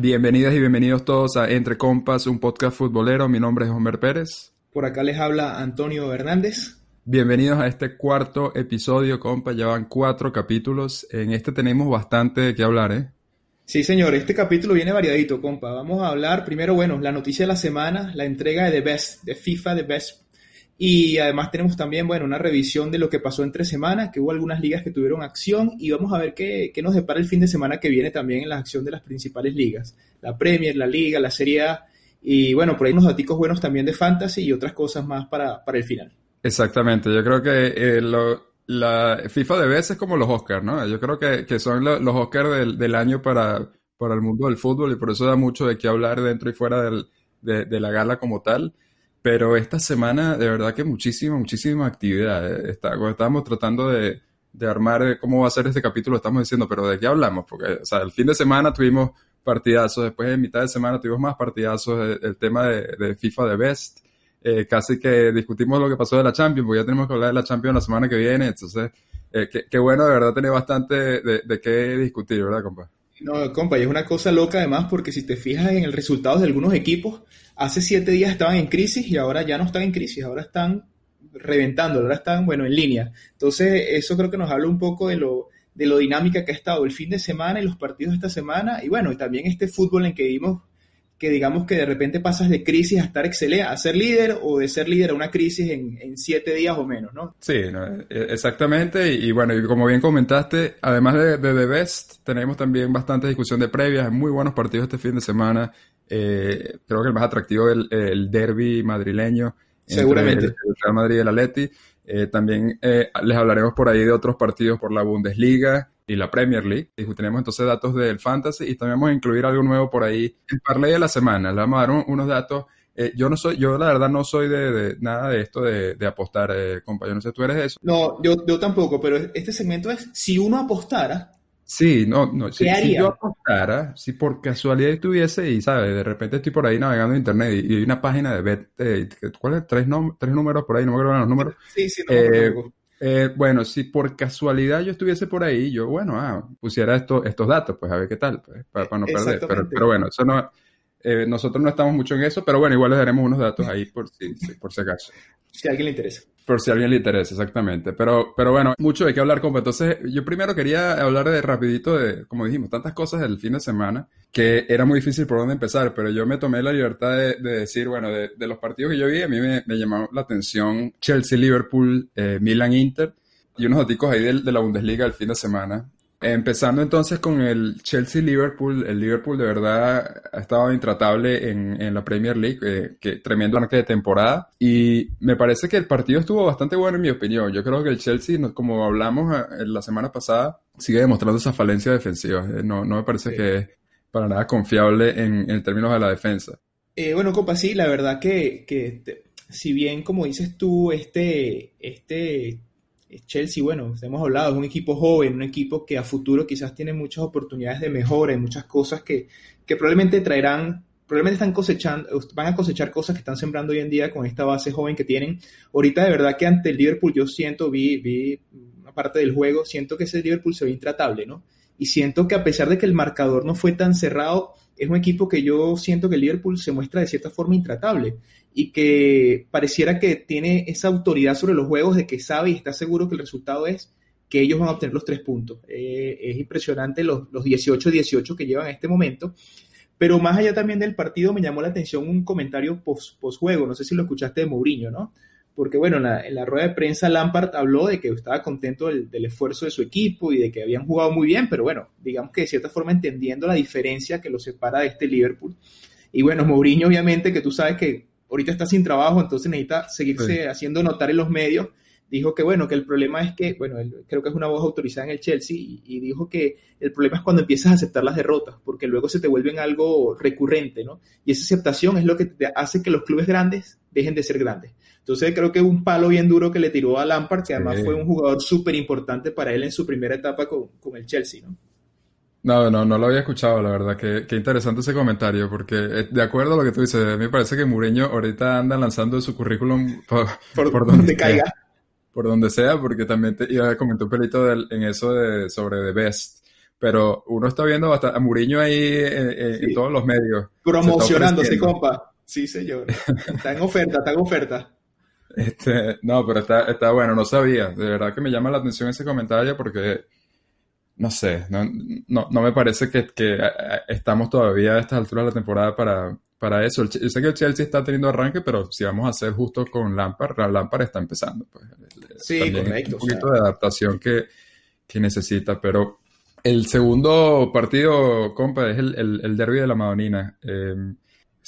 Bienvenidas y bienvenidos todos a Entre Compas, un podcast futbolero. Mi nombre es Homer Pérez. Por acá les habla Antonio Hernández. Bienvenidos a este cuarto episodio, compa. Ya van cuatro capítulos. En este tenemos bastante de qué hablar, ¿eh? Sí, señor. Este capítulo viene variadito, compa. Vamos a hablar primero, bueno, la noticia de la semana, la entrega de The Best, de FIFA The Best y además tenemos también, bueno, una revisión de lo que pasó entre semanas, que hubo algunas ligas que tuvieron acción y vamos a ver qué, qué nos depara el fin de semana que viene también en la acción de las principales ligas. La Premier, la Liga, la Serie A y bueno, por ahí unos datos buenos también de Fantasy y otras cosas más para, para el final. Exactamente, yo creo que eh, la FIFA de veces es como los Oscars, ¿no? Yo creo que, que son los Oscars del, del, año para, para el mundo del fútbol y por eso da mucho de qué hablar dentro y fuera del, de, de la gala como tal. Pero esta semana, de verdad que muchísima, muchísima actividad. Está, estábamos tratando de, de, armar cómo va a ser este capítulo, estamos diciendo, pero ¿de qué hablamos? Porque, o sea, el fin de semana tuvimos partidazos, después de mitad de semana tuvimos más partidazos, el, tema de, de, FIFA de Best, eh, casi que discutimos lo que pasó de la Champions, porque ya tenemos que hablar de la Champions la semana que viene, entonces, eh, qué, bueno, de verdad, tener bastante de, de qué discutir, ¿verdad, compa? No, compa, y es una cosa loca además porque si te fijas en el resultado de algunos equipos, hace siete días estaban en crisis y ahora ya no están en crisis, ahora están reventando, ahora están, bueno, en línea. Entonces, eso creo que nos habla un poco de lo, de lo dinámica que ha estado el fin de semana y los partidos de esta semana y bueno, y también este fútbol en que vimos que digamos que de repente pasas de crisis a estar excelente, a ser líder o de ser líder a una crisis en, en siete días o menos, ¿no? Sí, e, exactamente. Y, bueno, y como bien comentaste, además de, de, The Best, tenemos también bastante discusión de previas, muy buenos partidos este fin de semana. Eh, creo que el más atractivo es el, el derby madrileño. Seguramente. El Real Madrid y el Atleti. Eh, también eh, les hablaremos por ahí de otros partidos por la Bundesliga y la Premier League. Discutiremos entonces datos del Fantasy y también vamos a incluir algo nuevo por ahí. El parlay de la semana. Le vamos a dar unos datos. Eh, yo no soy, yo la verdad no soy de, de nada de esto de, de apostar, compa. Yo no sé, ¿tú eres de eso? No, yo, yo tampoco, pero este segmento es, si uno apostara, Sí, no, no. Si, si, yo apostara, si por casualidad estuviese y, ¿sabes? De repente estoy por ahí navegando en internet y, y hay una página de bet, eh, ¿cuál es? Tres, tres números por ahí, no me acuerdo los números. Sí, sí, no, eh, eh, bueno, si por casualidad yo estuviese por ahí, yo, bueno, ah, pusiera esto, estos datos, pues a ver qué tal, pues, para, para no perder. Pero, pero, bueno, eso no, eh, nosotros no estamos mucho en eso, pero bueno, igual les daremos unos datos ahí por si, por si acaso. Si a alguien le interesa. Por si a alguien le interesa, exactamente. Pero, pero bueno, mucho de qué hablar, compa. Entonces, yo primero quería hablar de rapidito de, como dijimos, tantas cosas del fin de semana que era muy difícil por dónde empezar, pero yo me tomé la libertad de, de decir, bueno, de, de, los partidos que yo vi, a mí me, me llamó la atención Chelsea-Liverpool, eh, Milan-Inter y unos datos ahí de, de la Bundesliga el fin de semana. Empezando entonces con el Chelsea-Liverpool, el Liverpool de verdad ha estado intratable en, en la Premier League, eh, que tremendo arranque de temporada, y me parece que el partido estuvo bastante bueno en mi opinión. Yo creo que el Chelsea, como hablamos eh, la semana pasada, sigue demostrando esa falencia defensiva. Eh, no, no me parece sí. que es para nada confiable en, en términos de la defensa. Eh, bueno, compa, sí, la verdad que, que te, si bien, como dices tú, este, este Chelsea, bueno, hemos hablado, es un equipo joven, un equipo que a futuro quizás tiene muchas oportunidades de mejora y muchas cosas que, que probablemente traerán, probablemente están cosechando, van a cosechar cosas que están sembrando hoy en día con esta base joven que tienen. Ahorita de verdad que ante el Liverpool yo siento, vi, vi una parte del juego, siento que ese Liverpool se ve intratable, ¿no? Y siento que a pesar de que el marcador no fue tan cerrado, es un equipo que yo siento que el Liverpool se muestra de cierta forma intratable y que pareciera que tiene esa autoridad sobre los juegos de que sabe y está seguro que el resultado es que ellos van a obtener los tres puntos. Eh, es impresionante los, los 18-18 que llevan en este momento, Pero más allá también del partido, me llamó la atención un comentario post-juego, no sé si lo escuchaste de Mourinho, ¿no? Porque bueno, en la, rueda de prensa Lampard habló de que estaba contento del, esfuerzo de su equipo y de que habían jugado muy bien, pero bueno, digamos que de cierta forma entendiendo la diferencia que lo separa de este Liverpool. Y bueno, Mourinho obviamente que tú sabes que ahorita está sin trabajo, entonces necesita seguirse haciendo notar en los medios dijo que bueno, que el problema es que, bueno, creo que es una voz autorizada en el Chelsea y, dijo que el problema es cuando empiezas a aceptar las derrotas, porque luego se te vuelven algo recurrente, ¿no? Y esa aceptación es lo que te hace que los clubes grandes dejen de ser grandes. Entonces creo que un palo bien duro que le tiró a Lampard, que además fue un jugador súper importante para él en su primera etapa con, el Chelsea, ¿no? No, no, no lo había escuchado, la verdad. Qué, qué, interesante ese comentario, porque eh, de acuerdo a lo que tú dices, a mí me parece que Mureño ahorita anda lanzando su currículum por, donde caiga por donde sea, porque también te, ya comenté un pelito en eso de, sobre The Best. Pero uno está viendo a Muriño ahí eh, eh, en todos los medios. Promocionándose, compa. Sí, señor. Está en oferta, está en oferta. Este, no, pero está, está bueno, no sabía. De verdad que me llama la atención ese comentario porque, no sé, no, no, me parece que, que, eh, estamos todavía a estas alturas de la temporada para, para eso. Yo sé que el Chelsea está teniendo arranque, pero si vamos a ser justos con Lampard, Lampard está empezando. Pues, sí, correcto. Un poquito de adaptación que, que, necesita, pero el segundo partido, compa, es el, el, el derby de la Madonina. Em,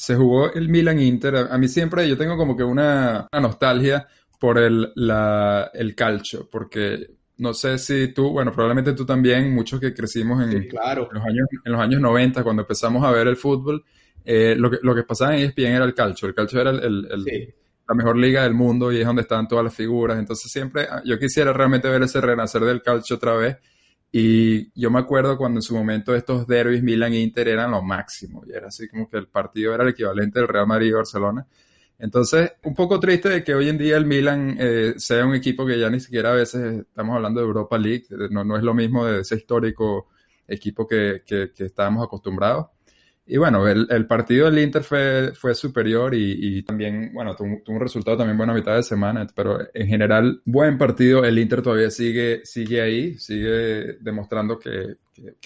se jugó el Milan-Inter. A mí siempre yo tengo como que una, nostalgia por el, la, el calcio, porque no sé si tú, bueno, probablemente tú también, muchos que crecimos en, claro. en, los, años, en los años 90, cuando empezamos a ver el fútbol, eh, lo, que, lo que pasaba en ESPN era el calcio. El calcio era el, la mejor liga del mundo y es donde estaban todas las figuras. Entonces siempre ah, yo quisiera realmente ver ese renacer del calcio otra vez. Y yo me acuerdo cuando en su momento estos derbis Milan-Inter eran lo máximo. Y era así como que el partido era el equivalente del Real Madrid y Barcelona. Entonces, un poco triste de que hoy en día el Milan eh, sea un equipo que ya ni siquiera a veces estamos hablando de Europa League. No, no es lo mismo de ese histórico equipo que, que, que estábamos acostumbrados. Y bueno, el, partido del Inter fue, fue superior y, también, bueno, tuvo, un resultado también bueno a mitad de semana, pero en general, buen partido. El Inter todavía sigue, sigue ahí, sigue demostrando que,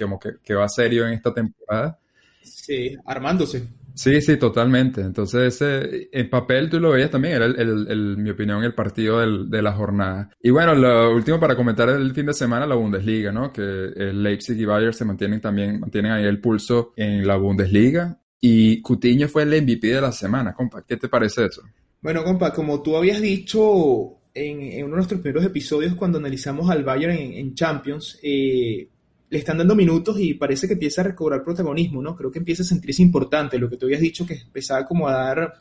como que, que va serio en esta temporada. Sí, armándose. Sí, sí, totalmente. Entonces, en papel tú lo veías también, era, el, mi opinión, el partido del, de la jornada. Y bueno, lo último para comentar el fin de semana, la Bundesliga, ¿no? Que Leipzig y Bayern se mantienen también, mantienen ahí el pulso en la Bundesliga. Y Cutiño fue el MVP de la semana, compa. ¿Qué te parece eso? Bueno, compa, como tú habías dicho en, en uno de nuestros primeros episodios cuando analizamos al Bayern en, en Champions, eh, le están dando minutos y parece que empieza a recobrar protagonismo, ¿no? Creo que empieza a sentirse importante, lo que tú habías dicho que empezaba como a dar,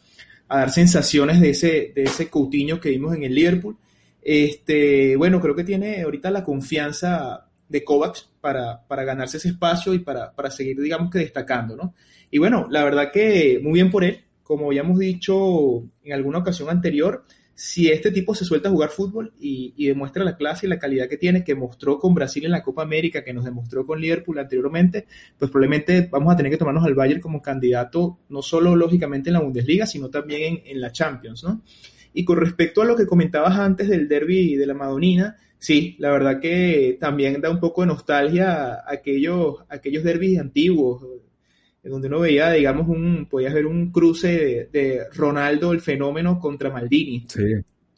a dar sensaciones de ese, de ese Coutinho que vimos en el Liverpool. Este, bueno, creo que tiene ahorita la confianza de Kovacs para, para ganarse ese espacio y para, para seguir, digamos que destacando, ¿no? Y bueno, la verdad que muy bien por él, como habíamos dicho en alguna ocasión anterior, si este tipo se suelta a jugar fútbol y, demuestra la clase y la calidad que tiene, que mostró con Brasil en la Copa América, que nos demostró con Liverpool anteriormente, pues probablemente vamos a tener que tomarnos al Bayern como candidato, no solo lógicamente en la Bundesliga, sino también en, la Champions, ¿no? Y con respecto a lo que comentabas antes del derby de la Madonina, sí, la verdad que también da un poco de nostalgia aquellos, aquellos derbis antiguos, donde uno veía, digamos, un, podías ver un cruce de, Ronaldo, el fenómeno, contra Maldini. Sí.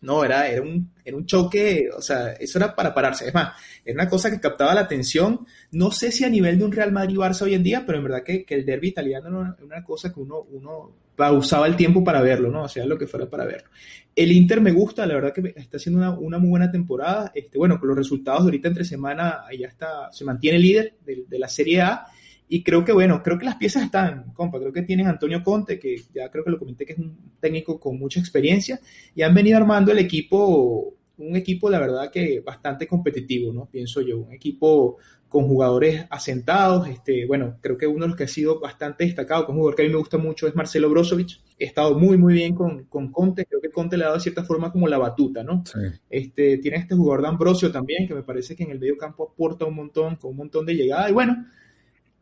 No, era, era, un, era un choque, o sea, eso era para pararse. Es más, era una cosa que captaba la atención, no sé si a nivel de un Real Madrid-Barça hoy en día, pero en verdad que, que el derby italiano era una, cosa que uno, uno usaba el tiempo para verlo, ¿no? O sea, lo que fuera para verlo. El Inter me gusta, la verdad que está haciendo una, una muy buena temporada. Este, bueno, con los resultados de ahorita entre semana, ya está, se mantiene líder de, de la Serie A y creo que, bueno, creo que las piezas están, compa, creo que tienen Antonio Conte, que ya creo que lo comenté que es un técnico con mucha experiencia, y han venido armando el equipo, un equipo, la verdad, que bastante competitivo, ¿no? Pienso yo, un equipo con jugadores asentados, este, bueno, creo que uno de los que ha sido bastante destacado, con un jugador que a mí me gusta mucho, es Marcelo Brozovic, he estado muy, muy bien con, con Conte, creo que Conte le ha dado de cierta forma como la batuta, ¿no? Este, tiene este jugador de Ambrosio también, que me parece que en el medio campo aporta un montón, con un montón de llegada, y bueno,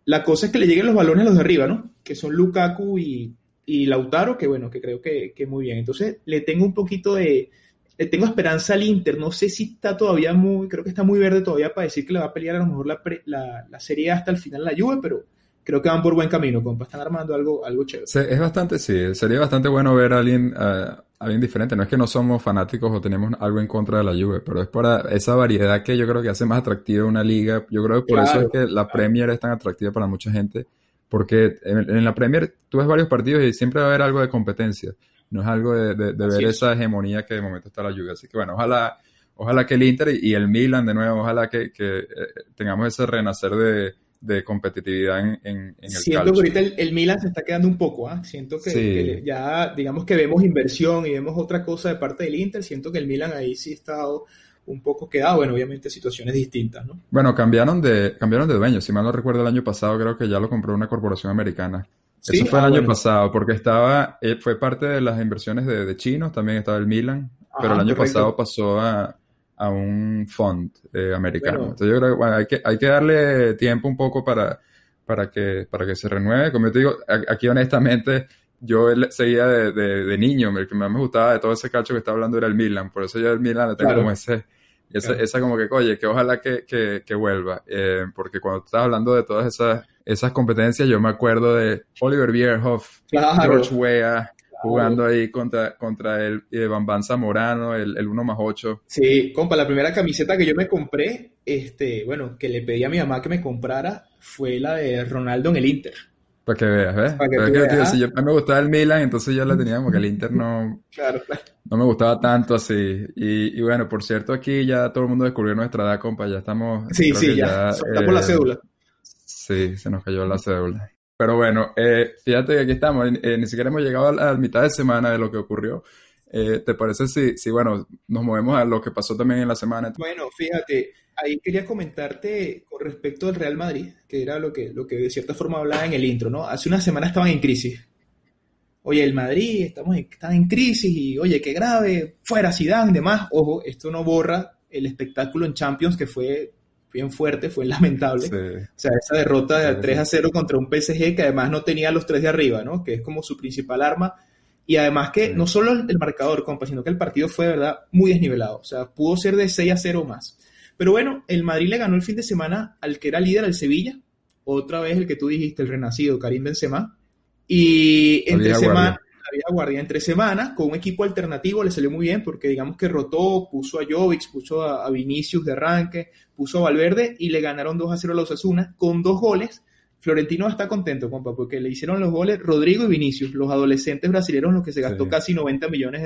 la cosa es que le lleguen los balones a los de arriba, ¿no? Que son Lukaku y, Lautaro, que bueno, que creo que, muy bien. Entonces, le tengo un poquito de. Le tengo esperanza al Inter. No sé si está todavía muy. Creo que está muy verde todavía para decir que le va a pelear a lo mejor la, la, serie hasta el final la Juve, pero creo que van por buen camino, compa. Están armando algo, algo chévere. es bastante, sí. Sería bastante bueno ver a alguien, alguien diferente. No es que no somos fanáticos o tenemos algo en contra de la Juve, pero es para esa variedad que yo creo que hace más atractiva una liga. Yo creo que por eso es que la Premier es tan atractiva para mucha gente. Porque en, la Premier tú ves varios partidos y siempre va a haber algo de competencia. No es algo de, ver esa hegemonía que de momento está la Juve. Así que bueno, ojalá, ojalá que el Inter y el Milan de nuevo, ojalá que, eh, tengamos ese renacer de, de competitividad en, en, el Siento que ahorita el, Milan se está quedando un poco, ¿ah? Siento que, ya, digamos que vemos inversión y vemos otra cosa de parte del Inter, siento que el Milan ahí sí está un poco quedado, bueno, obviamente situaciones distintas, ¿no? Bueno, cambiaron de, cambiaron de dueño, si mal no recuerdo el año pasado creo que ya lo compró una corporación americana. Eso fue el ah, año pasado, porque estaba, eh, fue parte de las inversiones de, de chinos, también estaba el Milan, pero el año pasado pasó a, a un font eh, americano. Entonces yo creo que hay, que hay que darle tiempo un poco para, para, que, para que se renueve. Como te digo, aquí honestamente yo seguía de, de, niño, el que más me gustaba de todo ese calcio que está hablando era el Milan, por eso yo el Milan le tengo como ese, esa, como que, oye, que ojalá que, que, que vuelva, eh, porque cuando estás hablando de todas esas, esas competencias, yo me acuerdo de Oliver Bierhoff, George Weah, jugando ahí contra, contra el eh, Bambán Zamorano, el, el 1 más 8. Sí, compa, la primera camiseta que yo me compré, este, bueno, que le pedí a mi mamá que me comprara, fue la de Ronaldo en el Inter. Para que veas, ¿ves? Para que, veas. Si yo, a mí me gustaba el Milan, entonces yo la tenía como que el Inter no, claro. no me gustaba tanto así. Y, y, bueno, por cierto, aquí ya todo el mundo descubrió nuestra edad, compa, ya estamos... Sí, sí, ya, ya por la eh, cédula. Sí, se nos cayó la cédula. Pero bueno, eh, fíjate que aquí estamos, eh, ni siquiera hemos llegado a la, mitad de semana de lo que ocurrió. Eh, ¿Te parece si, si, bueno, nos movemos a lo que pasó también en la semana? Bueno, fíjate, ahí quería comentarte con respecto al Real Madrid, que era lo que, lo que de cierta forma hablaba en el intro, ¿no? Hace una semana estaban en crisis. Oye, el Madrid estamos en, está en crisis y, oye, qué grave, fuera Zidane, demás. Ojo, esto no borra el espectáculo en Champions que fue bien fuerte, fue lamentable. O sea, esa derrota de 3 a 0 contra un PSG que además no tenía los tres de arriba, ¿no? Que es como su principal arma. Y además que no solo el marcador, compa, sino que el partido fue, de verdad, muy desnivelado. O sea, pudo ser de 6 a 0 más. Pero bueno, el Madrid le ganó el fin de semana al que era líder, al Sevilla. Otra vez el que tú dijiste, el renacido, Karim Benzema. Y entre semana guardia entre semanas con un equipo alternativo le salió muy bien porque digamos que rotó, puso a Jovic, puso a, Vinicius de arranque, puso a Valverde y le ganaron 2 a 0 a los Asuna con dos goles. Florentino está contento, compa, porque le hicieron los goles Rodrigo y Vinicius, los adolescentes brasileños, los que se gastó casi 90 millones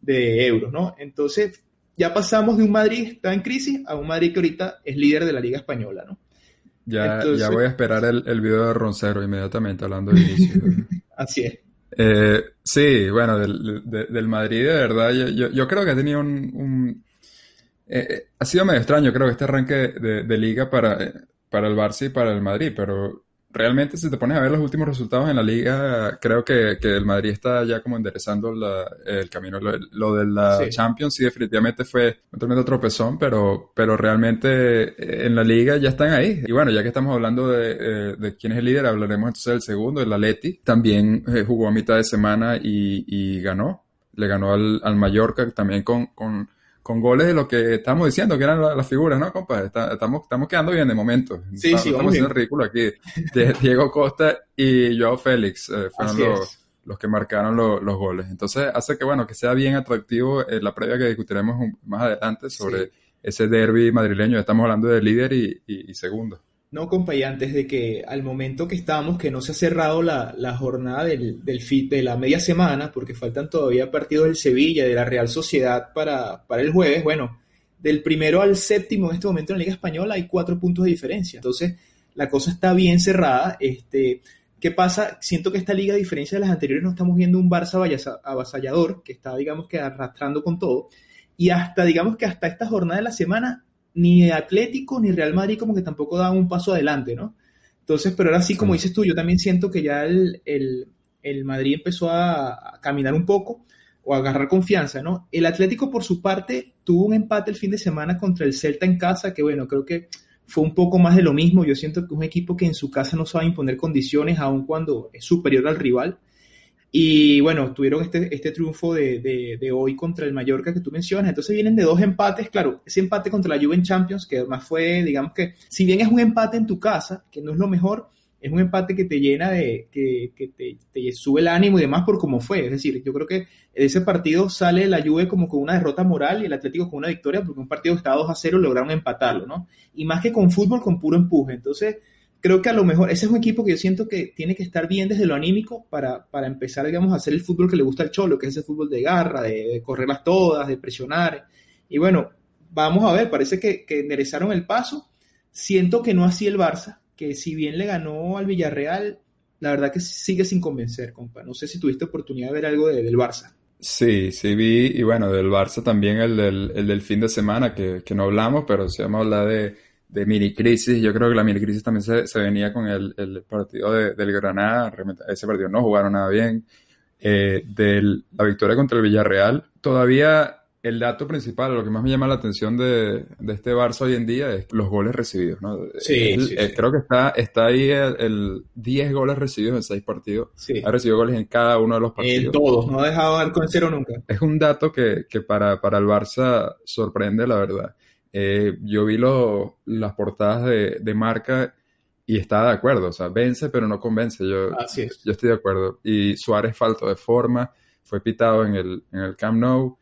de, euros, ¿no? Entonces, ya pasamos de un Madrid que está en crisis a un Madrid que ahorita es líder de la Liga Española, ¿no? Ya, ya voy a esperar el, el video de Roncero inmediatamente hablando de Vinicius. Así es. Eh, sí, bueno, del, del, Madrid, de verdad, yo, yo, creo que ha tenido un... eh, ha sido medio extraño, creo, este arranque de, de liga para, para el Barça y para el Madrid, pero realmente si te pones a ver los últimos resultados en la liga, creo que, el Madrid está ya como enderezando el camino. Lo, de la Champions sí definitivamente fue un tremendo tropezón, pero, pero realmente eh, en la liga ya están ahí. Y bueno, ya que estamos hablando de, eh, de quién es el líder, hablaremos entonces del segundo, el Atleti. También eh, jugó a mitad de semana y, y ganó. Le ganó al, al Mallorca también con, con con goles de lo que estamos diciendo, que eran las figuras, ¿no, compa? estamos, estamos quedando bien de momento. Sí, sí, estamos haciendo ridículo aquí. Diego Costa y Joao Félix eh, fueron los, los, que marcaron los goles. Entonces hace que, bueno, que sea bien atractivo eh, la previa que discutiremos más adelante sobre ese derby madrileño. Estamos hablando de líder y segundo. No, compa, y antes de que al momento que estamos, que no se ha cerrado la, jornada del, fit de la media semana, porque faltan todavía partidos del Sevilla de la Real Sociedad para, para el jueves, bueno, del primero al séptimo en este momento en la Liga Española hay cuatro puntos de diferencia. Entonces, la cosa está bien cerrada. Este, ¿Qué pasa? Siento que esta liga, a diferencia de las anteriores, no estamos viendo un Barça avasallador, que está, digamos que, arrastrando con todo. Y hasta, digamos que hasta esta jornada de la semana ni Atlético ni Real Madrid como que tampoco daban un paso adelante, ¿no? Entonces, pero ahora sí, como dices tú, yo también siento que ya el, el, Madrid empezó a, caminar un poco o a agarrar confianza, ¿no? El Atlético, por su parte, tuvo un empate el fin de semana contra el Celta en casa, que bueno, creo que fue un poco más de lo mismo. Yo siento que es un equipo que en su casa no sabe imponer condiciones, aun cuando es superior al rival. Y bueno, tuvieron este, este triunfo de, de, hoy contra el Mallorca que tú mencionas. Entonces vienen de dos empates. Claro, ese empate contra la Juve en Champions, que además fue, digamos que, si bien es un empate en tu casa, que no es lo mejor, es un empate que te llena de, que, te, sube el ánimo y demás por cómo fue. Es decir, yo creo que de ese partido sale la Juve como con una derrota moral y el Atlético con una victoria porque un partido que estaba 2 a 0 lograron empatarlo, ¿no? Y más que con fútbol, con puro empuje. Entonces, creo que a lo mejor ese es un equipo que yo siento que tiene que estar bien desde lo anímico para, para empezar, digamos, a hacer el fútbol que le gusta al Cholo, que es ese fútbol de garra, de, correrlas todas, de presionar. Y bueno, vamos a ver, parece que, que enderezaron el paso. Siento que no así el Barça, que si bien le ganó al Villarreal, la verdad que sigue sin convencer, compa. No sé si tuviste oportunidad de ver algo del Barça. Sí, sí vi, y bueno, del Barça también el del, el fin de semana, que, que no hablamos, pero se llama hablar de, de mini crisis. Yo creo que la mini crisis también se, se venía con el, el partido de, del Granada. Ese partido no jugaron nada bien. Eh, de la victoria contra el Villarreal. Todavía el dato principal, lo que más me llama la atención de, este Barça hoy en día es los goles recibidos, ¿no? Sí, Creo que está, está ahí el, 10 goles recibidos en 6 partidos. Sí. Ha recibido goles en cada uno de los partidos. En todos, no ha dejado dar con cero nunca. Es un dato que, para, para el Barça sorprende, la verdad. Eh, yo vi las portadas de, de, marca y estaba de acuerdo, o sea, vence pero no convence. Yo, yo estoy de acuerdo. Y Suárez falto de forma, fue pitado en el, en el Camp Nou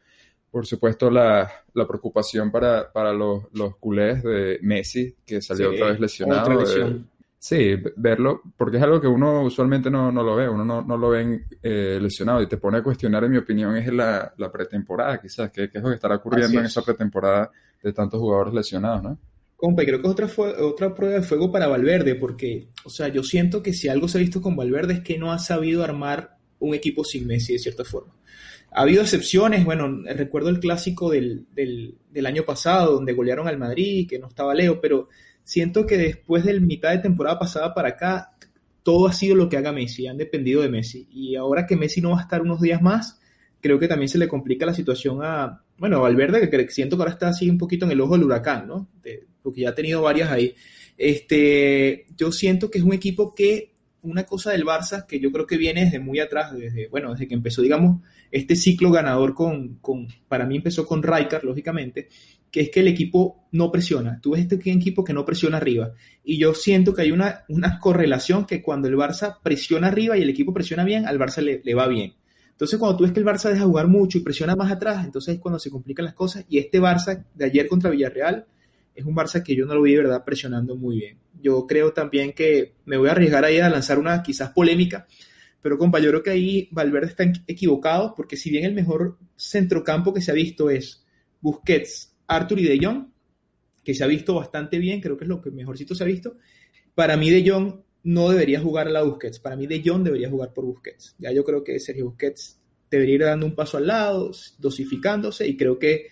por supuesto, la, la preocupación para, para los, los, culés de Messi, que salió otra vez lesionado. Sí, verlo, porque es algo que uno usualmente no, no lo ve, uno no, no lo ve eh, lesionado y te pone a cuestionar, en mi opinión, es la, la pretemporada, quizás, que, es lo que estará ocurriendo en esa pretemporada de tantos jugadores lesionados, ¿no? Compa, creo que es otra, otra prueba de fuego para Valverde, porque, o sea, yo siento que si algo se ha visto con Valverde es que no ha sabido armar un equipo sin Messi de cierta forma. Ha habido excepciones, bueno, recuerdo el clásico del, del, año pasado, donde golearon al Madrid, que no estaba Leo, pero siento que después del mitad de temporada pasada para acá, todo ha sido lo que haga Messi, han dependido de Messi. Y ahora que Messi no va a estar unos días más, creo que también se le complica la situación a, bueno, a Valverde, que siento que ahora está así un poquito en el ojo del huracán, ¿no? porque ya ha tenido varias ahí. Este, yo siento que es un equipo que una cosa del Barça que yo creo que viene desde muy atrás, desde, bueno, desde que empezó, digamos, este ciclo ganador con, con para mí empezó con Rijkaard, lógicamente, que es que el equipo no presiona. Tú ves este equipo que no presiona arriba. Y yo siento que hay una, correlación que cuando el Barça presiona arriba y el equipo presiona bien, al Barça le, le va bien. Entonces, cuando tú ves que el Barça deja jugar mucho y presiona más atrás, entonces es cuando se complican las cosas. Y este Barça de ayer contra Villarreal es un Barça que yo no lo vi de verdad presionando muy bien. Yo creo también que me voy a arriesgar ahí a lanzar una quizás polémica, pero compa, yo creo que ahí Valverde está equivocado porque si bien el mejor centrocampo que se ha visto es Busquets, Arthur y De Jong, que se ha visto bastante bien, creo que es lo que mejorcito se ha visto, para mí De Jong no debería jugar a la Busquets, para mí De Jong debería jugar por Busquets. Ya yo creo que Sergio Busquets debería ir dando un paso al lado, dosificándose y creo que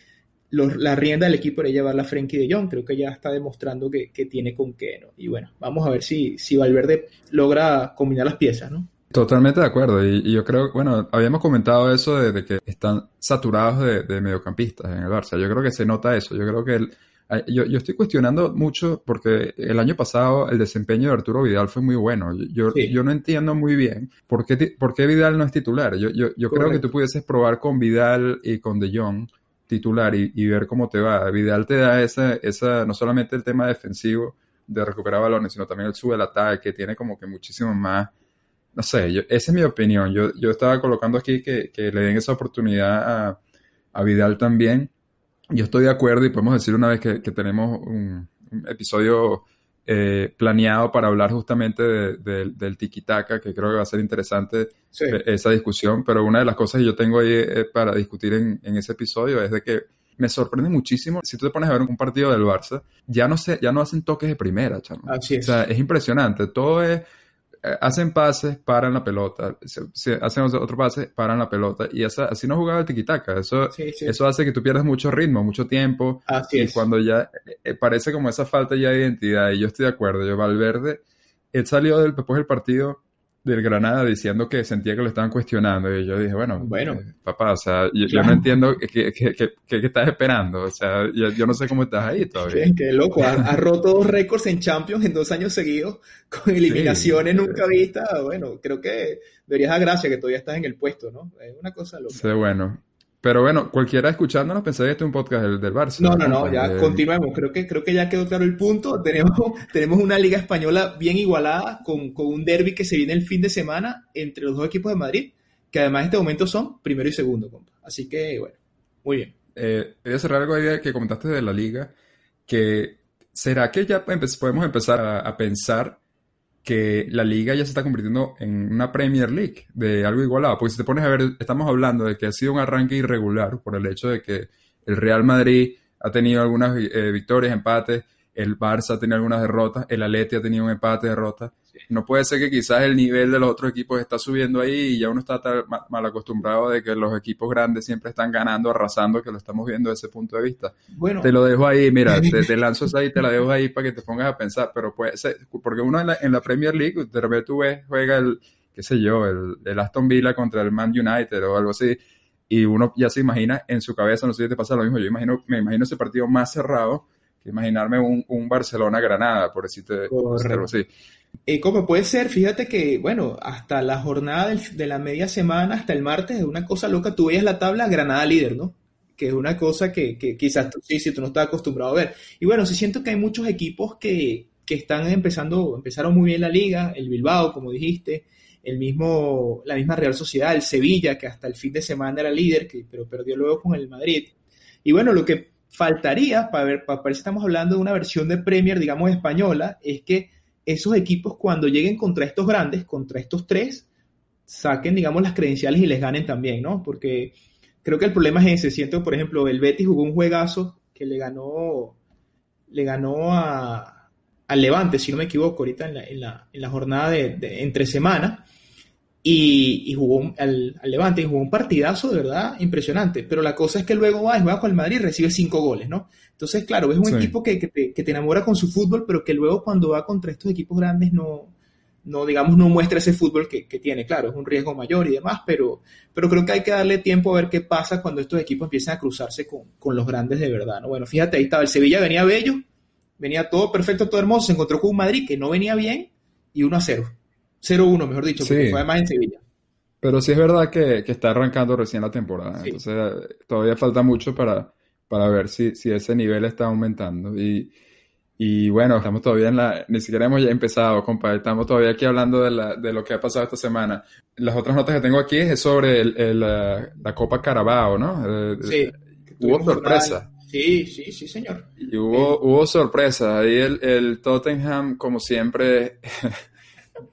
la rienda del equipo era llevar la Frenkie de Jong. Creo que ya está demostrando que, tiene con qué, ¿no? Y bueno, vamos a ver si, si Valverde logra combinar las piezas, ¿no? Totalmente de acuerdo. Y, yo creo, bueno, habíamos comentado eso de, que están saturados de, mediocampistas en el Barça. Yo creo que se nota eso. Yo creo que el, yo, estoy cuestionando mucho porque el año pasado el desempeño de Arturo Vidal fue muy bueno. Yo, yo no entiendo muy bien por qué, por qué Vidal no es titular. Yo, yo, yo creo que tú pudieses probar con Vidal y con De Jong titular y, ver cómo te va. Vidal te da esa, esa, no solamente el tema defensivo de recuperar balones, sino también el sube el ataque, tiene como que muchísimo más, no sé, esa es mi opinión. Yo, yo estaba colocando aquí que, que le den esa oportunidad a, a, Vidal también. Yo estoy de acuerdo y podemos decir una vez que, que tenemos un, un episodio eh, planeado para hablar justamente del tiki-taka, que creo que va a ser interesante esa discusión, pero una de las cosas que yo tengo ahí eh, para discutir en, ese episodio es de que me sorprende muchísimo. Si tú te pones a ver un partido del Barça, ya no, sé, ya no hacen toques de primera, chamo. Así es. O sea, es impresionante. Todo es eh, hacen pases, paran la pelota, hacen otro pase, paran la pelota, y así no jugaba el tiquitaca. Eso, eso hace que tú pierdas mucho ritmo, mucho tiempo, y cuando ya eh, parece como esa falta ya de identidad, y yo estoy de acuerdo, yo Valverde, él salió del, después del partido del Granada diciendo que sentía que lo estaban cuestionando. Y yo dije, bueno, bueno eh, papá, o sea, yo, no entiendo qué, estás esperando. O sea, yo, no sé cómo estás ahí todavía. Qué, loco, ha, roto dos récords en Champions en dos años seguidos, con eliminaciones nunca vistas. Bueno, creo que deberías dar gracia que todavía estás en el puesto, ¿no? Es una cosa loca. Sí, bueno. Pero bueno, cualquiera escuchándonos pensaría que este es un podcast del, del Barça. No, no, no, ya continuemos. Creo que, creo que ya quedó claro el punto. Tenemos, tenemos una liga española bien igualada con, con un derby que se viene el fin de semana entre los dos equipos de Madrid, que además en este momento son primero y segundo, compa. Así que, bueno, muy bien. Eh, voy a cerrar algo ahí que comentaste de la liga, que ¿será que ya podemos empezar a, a pensar que la liga ya se está convirtiendo en una Premier League de algo igualado. Porque si te pones a ver, estamos hablando de que ha sido un arranque irregular por el hecho de que el Real Madrid ha tenido algunas eh, victorias, empates, el Barça ha tenido algunas derrotas, el Atleti ha tenido un empate, derrota. No puede ser que quizás el nivel de los otros equipos está subiendo ahí y ya uno está tan mal acostumbrado de que los equipos grandes siempre están ganando, arrasando, que lo estamos viendo desde ese punto de vista. Bueno, te lo dejo ahí, mira, te, lanzo esa ahí, te la dejo ahí para que te pongas a pensar, pero puede ser, porque uno en la, en la Premier League, de repente tú ves, juega el, qué sé yo, el, el Aston Villa contra el Man United o algo así, y uno ya se imagina en su cabeza, no sé si te pasa lo mismo, yo imagino, me imagino ese partido más cerrado que imaginarme un, un Barcelona-Granada, por decirte algo así. Eh, como puede ser, fíjate que, bueno, hasta la jornada de la media semana, hasta el martes, es una cosa loca. Tú veías la tabla Granada líder, ¿no? Que es una cosa que, que quizás tú, sí, tú no estás acostumbrado a ver. Y bueno, sí siento que hay muchos equipos que, que están empezando, empezaron muy bien la liga, el Bilbao, como dijiste, el mismo, la misma Real Sociedad, el Sevilla, que hasta el fin de semana era líder, que, pero perdió luego con el Madrid. Y bueno, lo que faltaría, para ver, para ver estamos hablando de una versión de Premier, digamos, española, es que esos equipos cuando lleguen contra estos grandes, contra estos tres, saquen, digamos, las credenciales y les ganen también, ¿no? Porque creo que el problema es ese. Siento, por ejemplo, el Betis jugó un juegazo que le ganó, le ganó a, al Levante, si no me equivoco, ahorita en la, en la, en la jornada de, de, entre semana y, jugó al, Levante y jugó un partidazo de verdad impresionante. Pero la cosa es que luego va y juega con el Madrid y recibe cinco goles, ¿no? Entonces, claro, es un equipo que, que, te, enamora con su fútbol, pero que luego cuando va contra estos equipos grandes no, no digamos, no muestra ese fútbol que, tiene. Claro, es un riesgo mayor y demás, pero, pero creo que hay que darle tiempo a ver qué pasa cuando estos equipos empiezan a cruzarse con, con los grandes de verdad, ¿no? Bueno, fíjate, ahí estaba el Sevilla, venía bello, venía todo perfecto, todo hermoso, se encontró con un Madrid que no venía bien y 1 a 0. 0-1, mejor dicho, porque fue además en Sevilla. Pero sí es verdad que, que está arrancando recién la temporada. Entonces todavía falta mucho para, para ver si, si ese nivel está aumentando. Y, y bueno, estamos todavía en la, ni siquiera hemos ya empezado, compadre, estamos todavía aquí hablando de, la, de lo que ha pasado esta semana. Las otras notas que tengo aquí es sobre el, la, Copa Carabao, ¿no? Eh, sí. Hubo sorpresa. Sí, sí, sí, señor. Y hubo, hubo sorpresa. Ahí el, el Tottenham, como siempre,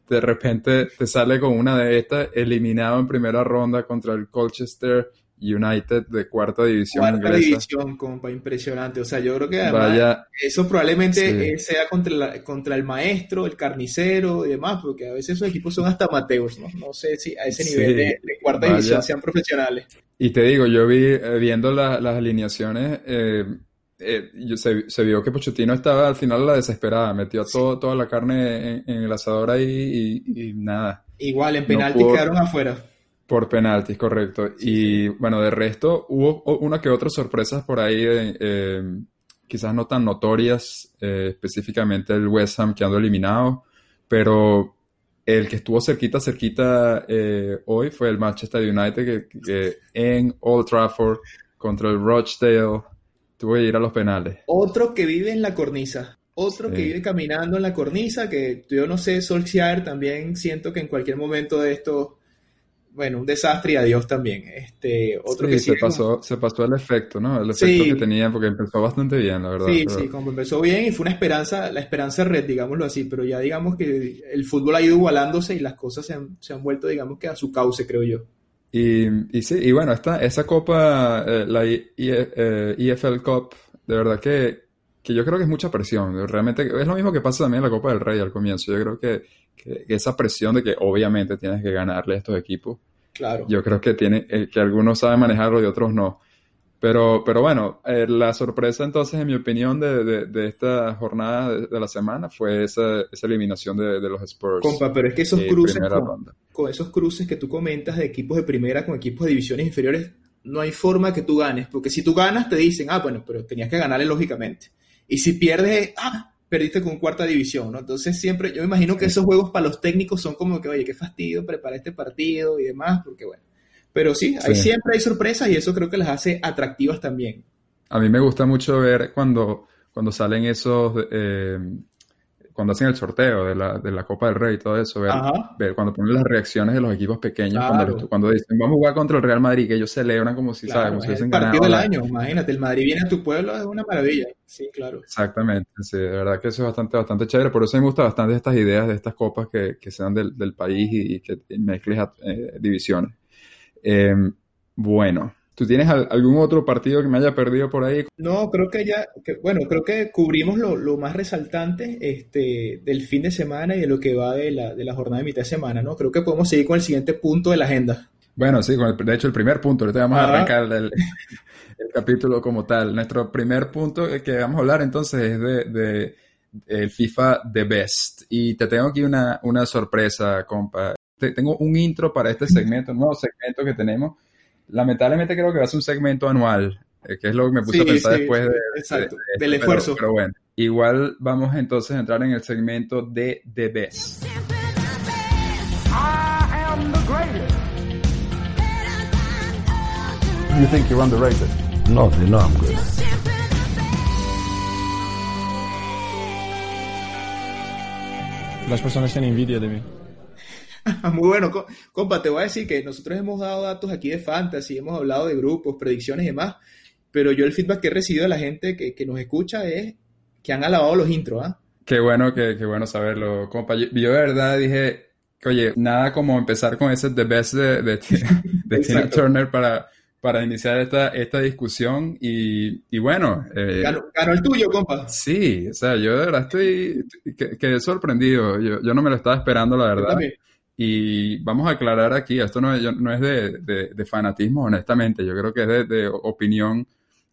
de repente te sale con una de estas, eliminado en primera ronda contra el Colchester United de cuarta división cuarta división, compa, impresionante. O sea, yo creo que además eso probablemente sea contra, contra el maestro, el carnicero y demás, porque a veces esos equipos son hasta mateos, ¿no? No sé si a ese nivel de, cuarta división sean profesionales. Y te digo, yo vi, eh, viendo las alineaciones, eh, eh, se, vio que Pochettino estaba al final la desesperada, metió todo, toda la carne en, el asador ahí y, nada. Igual, en penaltis quedaron afuera. Por penaltis, correcto. y bueno, de resto hubo una que otras sorpresas por ahí, eh, quizás no tan notorias, eh, específicamente el West Ham quedando eliminado, pero el que estuvo cerquita, cerquita hoy fue el Manchester United que en Old Trafford contra el Rochdale Tuve que ir a los penales. Otro que vive en la cornisa. Otro que vive caminando en la cornisa, que yo no sé, Solskjaer también siento que en cualquier momento de esto, bueno, un desastre y adiós también. Este, otro que se pasó, se pasó el efecto, ¿no? El efecto que tenía, porque empezó bastante bien, la verdad. Sí, sí, como empezó bien y fue una esperanza, la esperanza red, digámoslo así, pero ya digamos que el fútbol ha ido igualándose y las cosas se han, se han vuelto, digamos que a su cauce, creo yo. Y, y sí, y bueno, esta, esa copa, eh, la EFL eh, Cup, de verdad que, que yo creo que es mucha presión. Realmente es lo mismo que pasa también en la Copa del Rey al comienzo. Yo creo que, que esa presión de que obviamente tienes que ganarle a estos equipos. Claro. Yo creo que tiene, eh, que algunos saben manejarlo y otros no. Pero, pero bueno, eh, la sorpresa entonces, en mi opinión, de, de, de esta jornada de, la semana fue esa, esa eliminación de, los Spurs. Compa, pero es que esos cruces, con, con, esos cruces que tú comentas de equipos de primera con equipos de divisiones inferiores, no hay forma que tú ganes, porque si tú ganas te dicen, ah, bueno, pero tenías que ganarle lógicamente. Y si pierdes, ah, perdiste con cuarta división, ¿no? Entonces siempre, yo me imagino que esos juegos para los técnicos son como que, oye, qué fastidio preparar este partido y demás, porque bueno Pero sí, hay, siempre hay sorpresas y eso creo que las hace atractivas también. A mí me gusta mucho ver cuando, cuando salen esos, eh, cuando hacen el sorteo de la, de la Copa del Rey y todo eso, ver, cuando ponen las reacciones de los equipos pequeños, cuando, dicen vamos a jugar contra el Real Madrid, que ellos celebran como si, ¿sabes? Como si ganado. partido del año, imagínate, el Madrid viene a tu pueblo, es una maravilla. Sí, claro. Exactamente, sí, de verdad que eso es bastante, bastante chévere, por eso me gusta bastante estas ideas de estas copas que, que sean del, del país y, que mezcles eh, divisiones. Eh, bueno, ¿Tú tienes algún otro partido que me haya perdido por ahí? No, creo que ya, bueno, creo que cubrimos lo, más resaltante este, del fin de semana y de lo que va de la, de la jornada de mitad de semana, ¿no? Creo que podemos seguir con el siguiente punto de la agenda. Bueno, sí, de hecho el primer punto, ahorita vamos a arrancar el, capítulo como tal. Nuestro primer punto que vamos a hablar entonces es de, el FIFA The Best. Y te tengo aquí una, una sorpresa, compa. tengo un intro para este segmento, un nuevo segmento que tenemos lamentablemente creo que va a ser un segmento anual, eh, que es lo que me puse a pensar después de, exacto, del esfuerzo. Pero, bueno, igual vamos entonces a entrar en el segmento de The Best. You think you're underrated? No, they know I'm good. Las personas tienen envidia de mí. Muy bueno, compa, te voy a decir que nosotros hemos dado datos aquí de fantasy, hemos hablado de grupos, predicciones y demás, pero yo el feedback que he recibido de la gente que, nos escucha es que han alabado los intros, ¿ah? Qué bueno, qué, bueno saberlo, compa. Yo, de verdad dije, oye, nada como empezar con ese The Best de, de, Tina Turner para, para iniciar esta, esta discusión y, bueno. Eh, ganó, el tuyo, compa. Sí, o sea, yo de verdad estoy, quedé sorprendido. Yo, yo no me lo estaba esperando, la verdad. Y vamos a aclarar aquí, esto no es, no es de, fanatismo, honestamente, yo creo que es de, opinión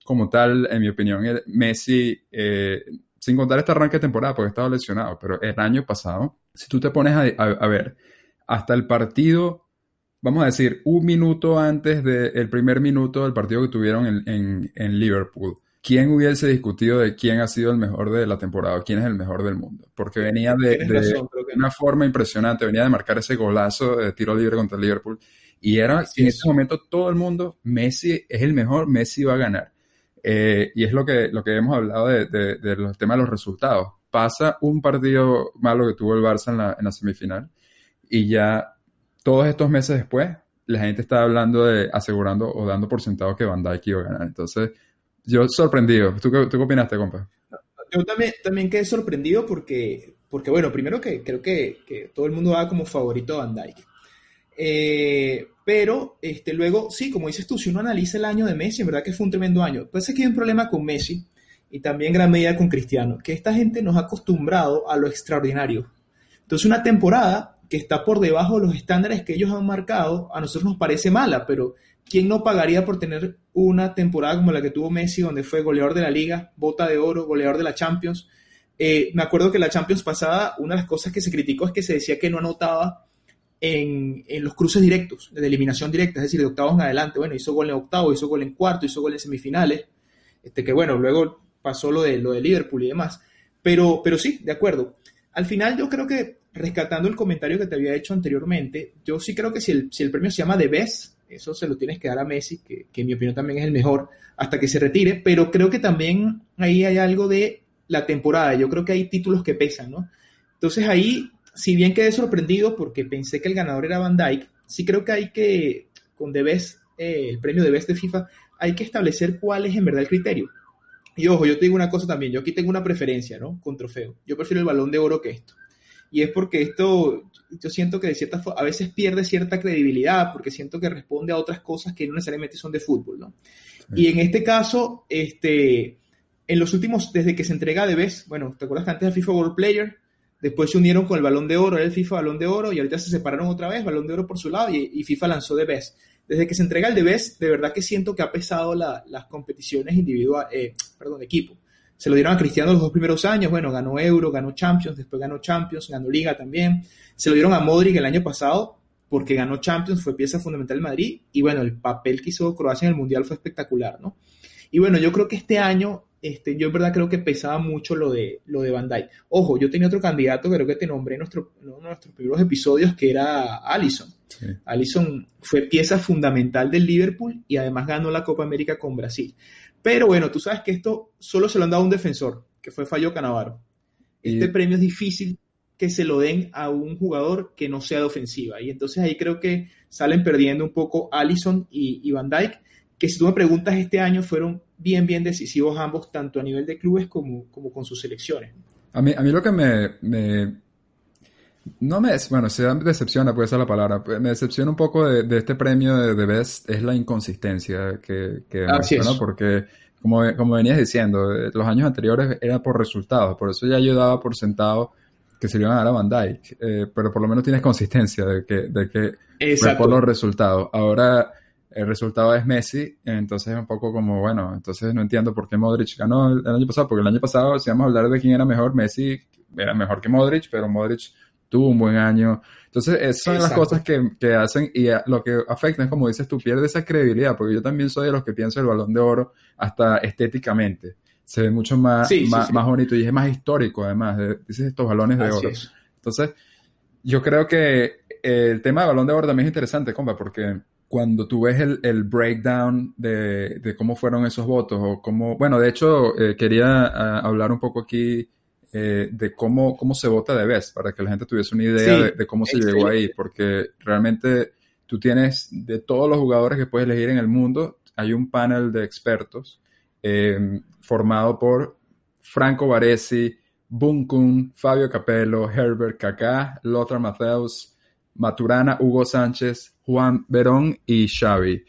como tal, en mi opinión, Messi, eh, sin contar este arranque de temporada, porque estaba lesionado, pero el año pasado, si tú te pones a, ver, hasta el partido, vamos a decir, un minuto antes del primer minuto del partido que tuvieron en, en Liverpool, ¿quién hubiese discutido de quién ha sido el mejor de la temporada quién es el mejor del mundo? Porque venía de, una forma impresionante, venía de marcar ese golazo de tiro libre contra el Liverpool y era en ese momento todo el mundo, Messi es el mejor, Messi va a ganar. Eh, y es lo que, lo que hemos hablado de, los temas de los resultados. Pasa un partido malo que tuvo el Barça en la, en la semifinal y ya todos estos meses después la gente está hablando de asegurando o dando por sentado que Van Dijk iba a ganar. Entonces, yo sorprendido. ¿Tú qué, tú opinaste, compa? Yo también, también quedé sorprendido porque, porque, bueno, primero que creo que, que todo el mundo va como favorito a Van Dijk. Eh, pero este, luego, sí, como dices tú, si uno analiza el año de Messi, en verdad que fue un tremendo año. Pues es que hay un problema con Messi y también gran medida con Cristiano, que esta gente nos ha acostumbrado a lo extraordinario. Entonces, una temporada que está por debajo de los estándares que ellos han marcado, a nosotros nos parece mala, pero ¿quién no pagaría por tener una temporada como la que tuvo Messi, donde fue goleador de la liga, bota de oro, goleador de la Champions? Eh, me acuerdo que la Champions pasada, una de las cosas que se criticó es que se decía que no anotaba en, los cruces directos, de eliminación directa, es decir, de octavos en adelante. Bueno, hizo gol en octavo, hizo gol en cuarto, hizo gol en semifinales, este, que bueno, luego pasó lo de, lo de Liverpool y demás. Pero, pero sí, de acuerdo. Al final yo creo que, rescatando el comentario que te había hecho anteriormente, yo sí creo que si el, si el premio se llama The Best, eso se lo tienes que dar a Messi, que, en mi opinión también es el mejor, hasta que se retire, pero creo que también ahí hay algo de la temporada, yo creo que hay títulos que pesan, ¿no? Entonces ahí, si bien quedé sorprendido porque pensé que el ganador era Van Dyke, sí creo que hay que, con The Best, eh, el premio de Best de FIFA, hay que establecer cuál es en verdad el criterio. Y ojo, yo te digo una cosa también, yo aquí tengo una preferencia, ¿no? Con trofeo. Yo prefiero el balón de oro que esto y es porque esto, yo siento que de cierta a veces pierde cierta credibilidad, porque siento que responde a otras cosas que no necesariamente son de fútbol, ¿no? Y en este caso, este, en los últimos, desde que se entrega de vez, bueno, ¿te acuerdas que antes el FIFA World Player? Después se unieron con el Balón de Oro, era el FIFA Balón de Oro, y ahorita se separaron otra vez, Balón de Oro por su lado, y, FIFA lanzó de vez. Desde que se entrega el de vez, de verdad que siento que ha pesado las competiciones individuales, eh, perdón, de equipo. Se lo dieron a Cristiano los dos primeros años, bueno, ganó Euro, ganó Champions, después ganó Champions, ganó Liga también. Se lo dieron a Modric el año pasado porque ganó Champions, fue pieza fundamental en Madrid y bueno, el papel que hizo Croacia en el Mundial fue espectacular, ¿no? Y bueno, yo creo que este año este, yo en verdad creo que pesaba mucho lo de, lo de Van Dijk. Ojo, yo tenía otro candidato, creo que te nombré en, nuestro, uno de nuestros primeros episodios, que era Allison. Sí. Allison fue pieza fundamental del Liverpool y además ganó la Copa América con Brasil. Pero bueno, tú sabes que esto solo se lo han dado a un defensor, que fue Fallo Canavaro. Este y... premio es difícil que se lo den a un jugador que no sea de ofensiva. Y entonces ahí creo que salen perdiendo un poco Allison y, y Van Dijk, que si tú me preguntas este año fueron bien, bien decisivos ambos, tanto a nivel de clubes como, como con sus selecciones. A mí, a mí lo que me, me no me, bueno, se decepciona, puede ser la palabra, me decepciona un poco de, de este premio de, de, Best, es la inconsistencia que, que demuestra, ¿no? Porque, como, como venías diciendo, los años anteriores era por resultados, por eso ya yo daba por sentado que se le iban a dar a Van Dyke, eh, pero por lo menos tienes consistencia de que, de que fue por los resultados. Ahora, el resultado es Messi, entonces es un poco como, bueno, entonces no entiendo por qué Modric ganó el, el, año pasado, porque el año pasado, si vamos a hablar de quién era mejor, Messi era mejor que Modric, pero Modric tuvo un buen año. Entonces, esas son Exacto. las cosas que, que, hacen y lo que afecta es, como dices tú, pierde esa credibilidad, porque yo también soy de los que pienso el balón de oro hasta estéticamente. Se ve mucho más, sí, más, sí, sí. más bonito y es más histórico, además, de, dices estos balones de Así oro. Es. Entonces, yo creo que el tema del balón de oro también es interesante, compa, porque cuando tú ves el, el breakdown de, de, cómo fueron esos votos o cómo, bueno, de hecho, eh, quería uh, hablar un poco aquí eh, de cómo, cómo se vota de Best, para que la gente tuviese una idea sí, de, de, cómo se llegó ahí, porque realmente tú tienes de todos los jugadores que puedes elegir en el mundo, hay un panel de expertos eh, formado por Franco Baresi, Bunkun, Fabio Capello, Herbert Kaká, Lothar Matthäus, Maturana, Hugo Sánchez, Juan Verón y Xavi.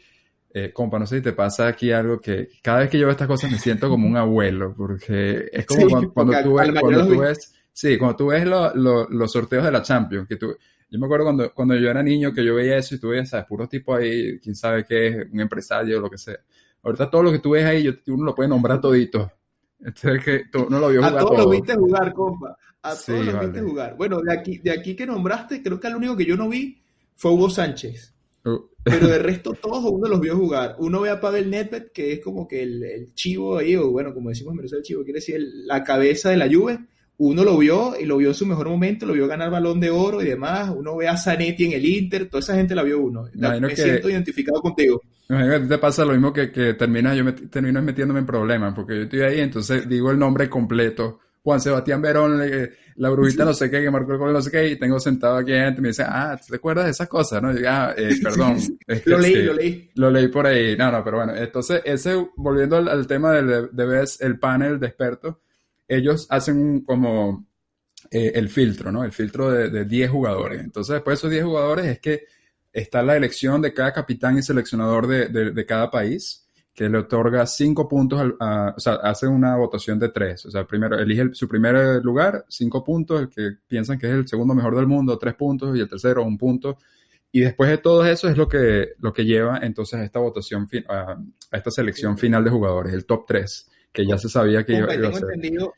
Eh, compa, no sé si te pasa aquí algo que cada vez que yo veo estas cosas me siento como un abuelo, porque es como sí, cuando, cuando, tú ves, cuando tú ves, sí, cuando tú ves lo, lo, los sorteos de la Champions, que tú, yo me acuerdo cuando, cuando yo era niño que yo veía eso y tú veías, sabes, puro tipo ahí, quién sabe qué es, un empresario o lo que sea. Ahorita todo lo que tú ves ahí, yo, uno lo puede nombrar todito. Este que tú no lo vio jugar. A todos todo. lo viste jugar, compa. A sí, todos vale. viste jugar. Bueno, de aquí, de aquí que nombraste, creo que el único que yo no vi fue Hugo Sánchez. Pero de resto, todos uno los vio jugar. Uno ve a Pavel Nedved, que es como que el, el, chivo ahí, o bueno, como decimos en Venezuela, el chivo quiere decir el, la cabeza de la Juve. Uno lo vio y lo vio en su mejor momento, lo vio ganar balón de oro y demás. Uno ve a Zanetti en el Inter, toda esa gente la vio uno. me que, siento identificado contigo. Imagino que te pasa lo mismo que, que terminas, yo me, termino metiéndome en problemas, porque yo estoy ahí, entonces digo el nombre completo Juan Sebastián Verón, la brujita no sé qué, que marcó el gol no sé qué, y tengo sentado aquí gente y me dice, ah, ¿te acuerdas de esas cosas? No, y digo, ah, eh, perdón. Es que, lo leí, sí, lo leí. Lo leí por ahí. No, no, pero bueno, entonces, ese, volviendo al, al tema de, de BES, el panel de expertos, ellos hacen como eh, el filtro, ¿no? El filtro de, de 10 jugadores. Entonces, después de esos 10 jugadores es que está la elección de cada capitán y seleccionador de, de, de cada país que le otorga cinco puntos, al, a, o sea, hace una votación de tres. O sea, primero elige el, su primer lugar, cinco puntos, el que piensan que es el segundo mejor del mundo, tres puntos, y el tercero, un punto. Y después de todo eso es lo que, lo que lleva entonces a esta votación, a, a esta selección final de jugadores, el top 3, que ya se sabía que iba, iba a ser. entendido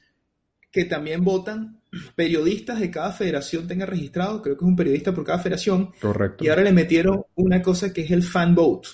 que también votan periodistas de cada federación tenga registrado, creo que es un periodista por cada federación. Correcto. Y ahora le metieron una cosa que es el fan vote,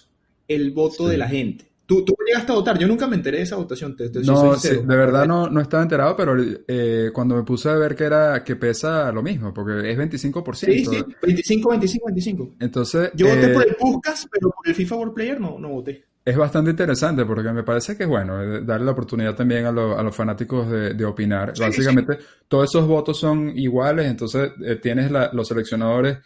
el voto sí. de la gente. ¿Tú, tú llegaste a votar, yo nunca me enteré de esa votación. Te, te no, sí, de verdad no, no estaba enterado, pero eh, cuando me puse a ver que era que pesa lo mismo, porque es 25%. Sí, sí, 25, 25, 25. Entonces, yo voté eh, por el Puskas, pero por el FIFA World Player no, no voté. Es bastante interesante porque me parece que es bueno eh, darle la oportunidad también a, lo, a los fanáticos de, de opinar. Sí, Básicamente, sí. todos esos votos son iguales, entonces eh, tienes la, los seleccionadores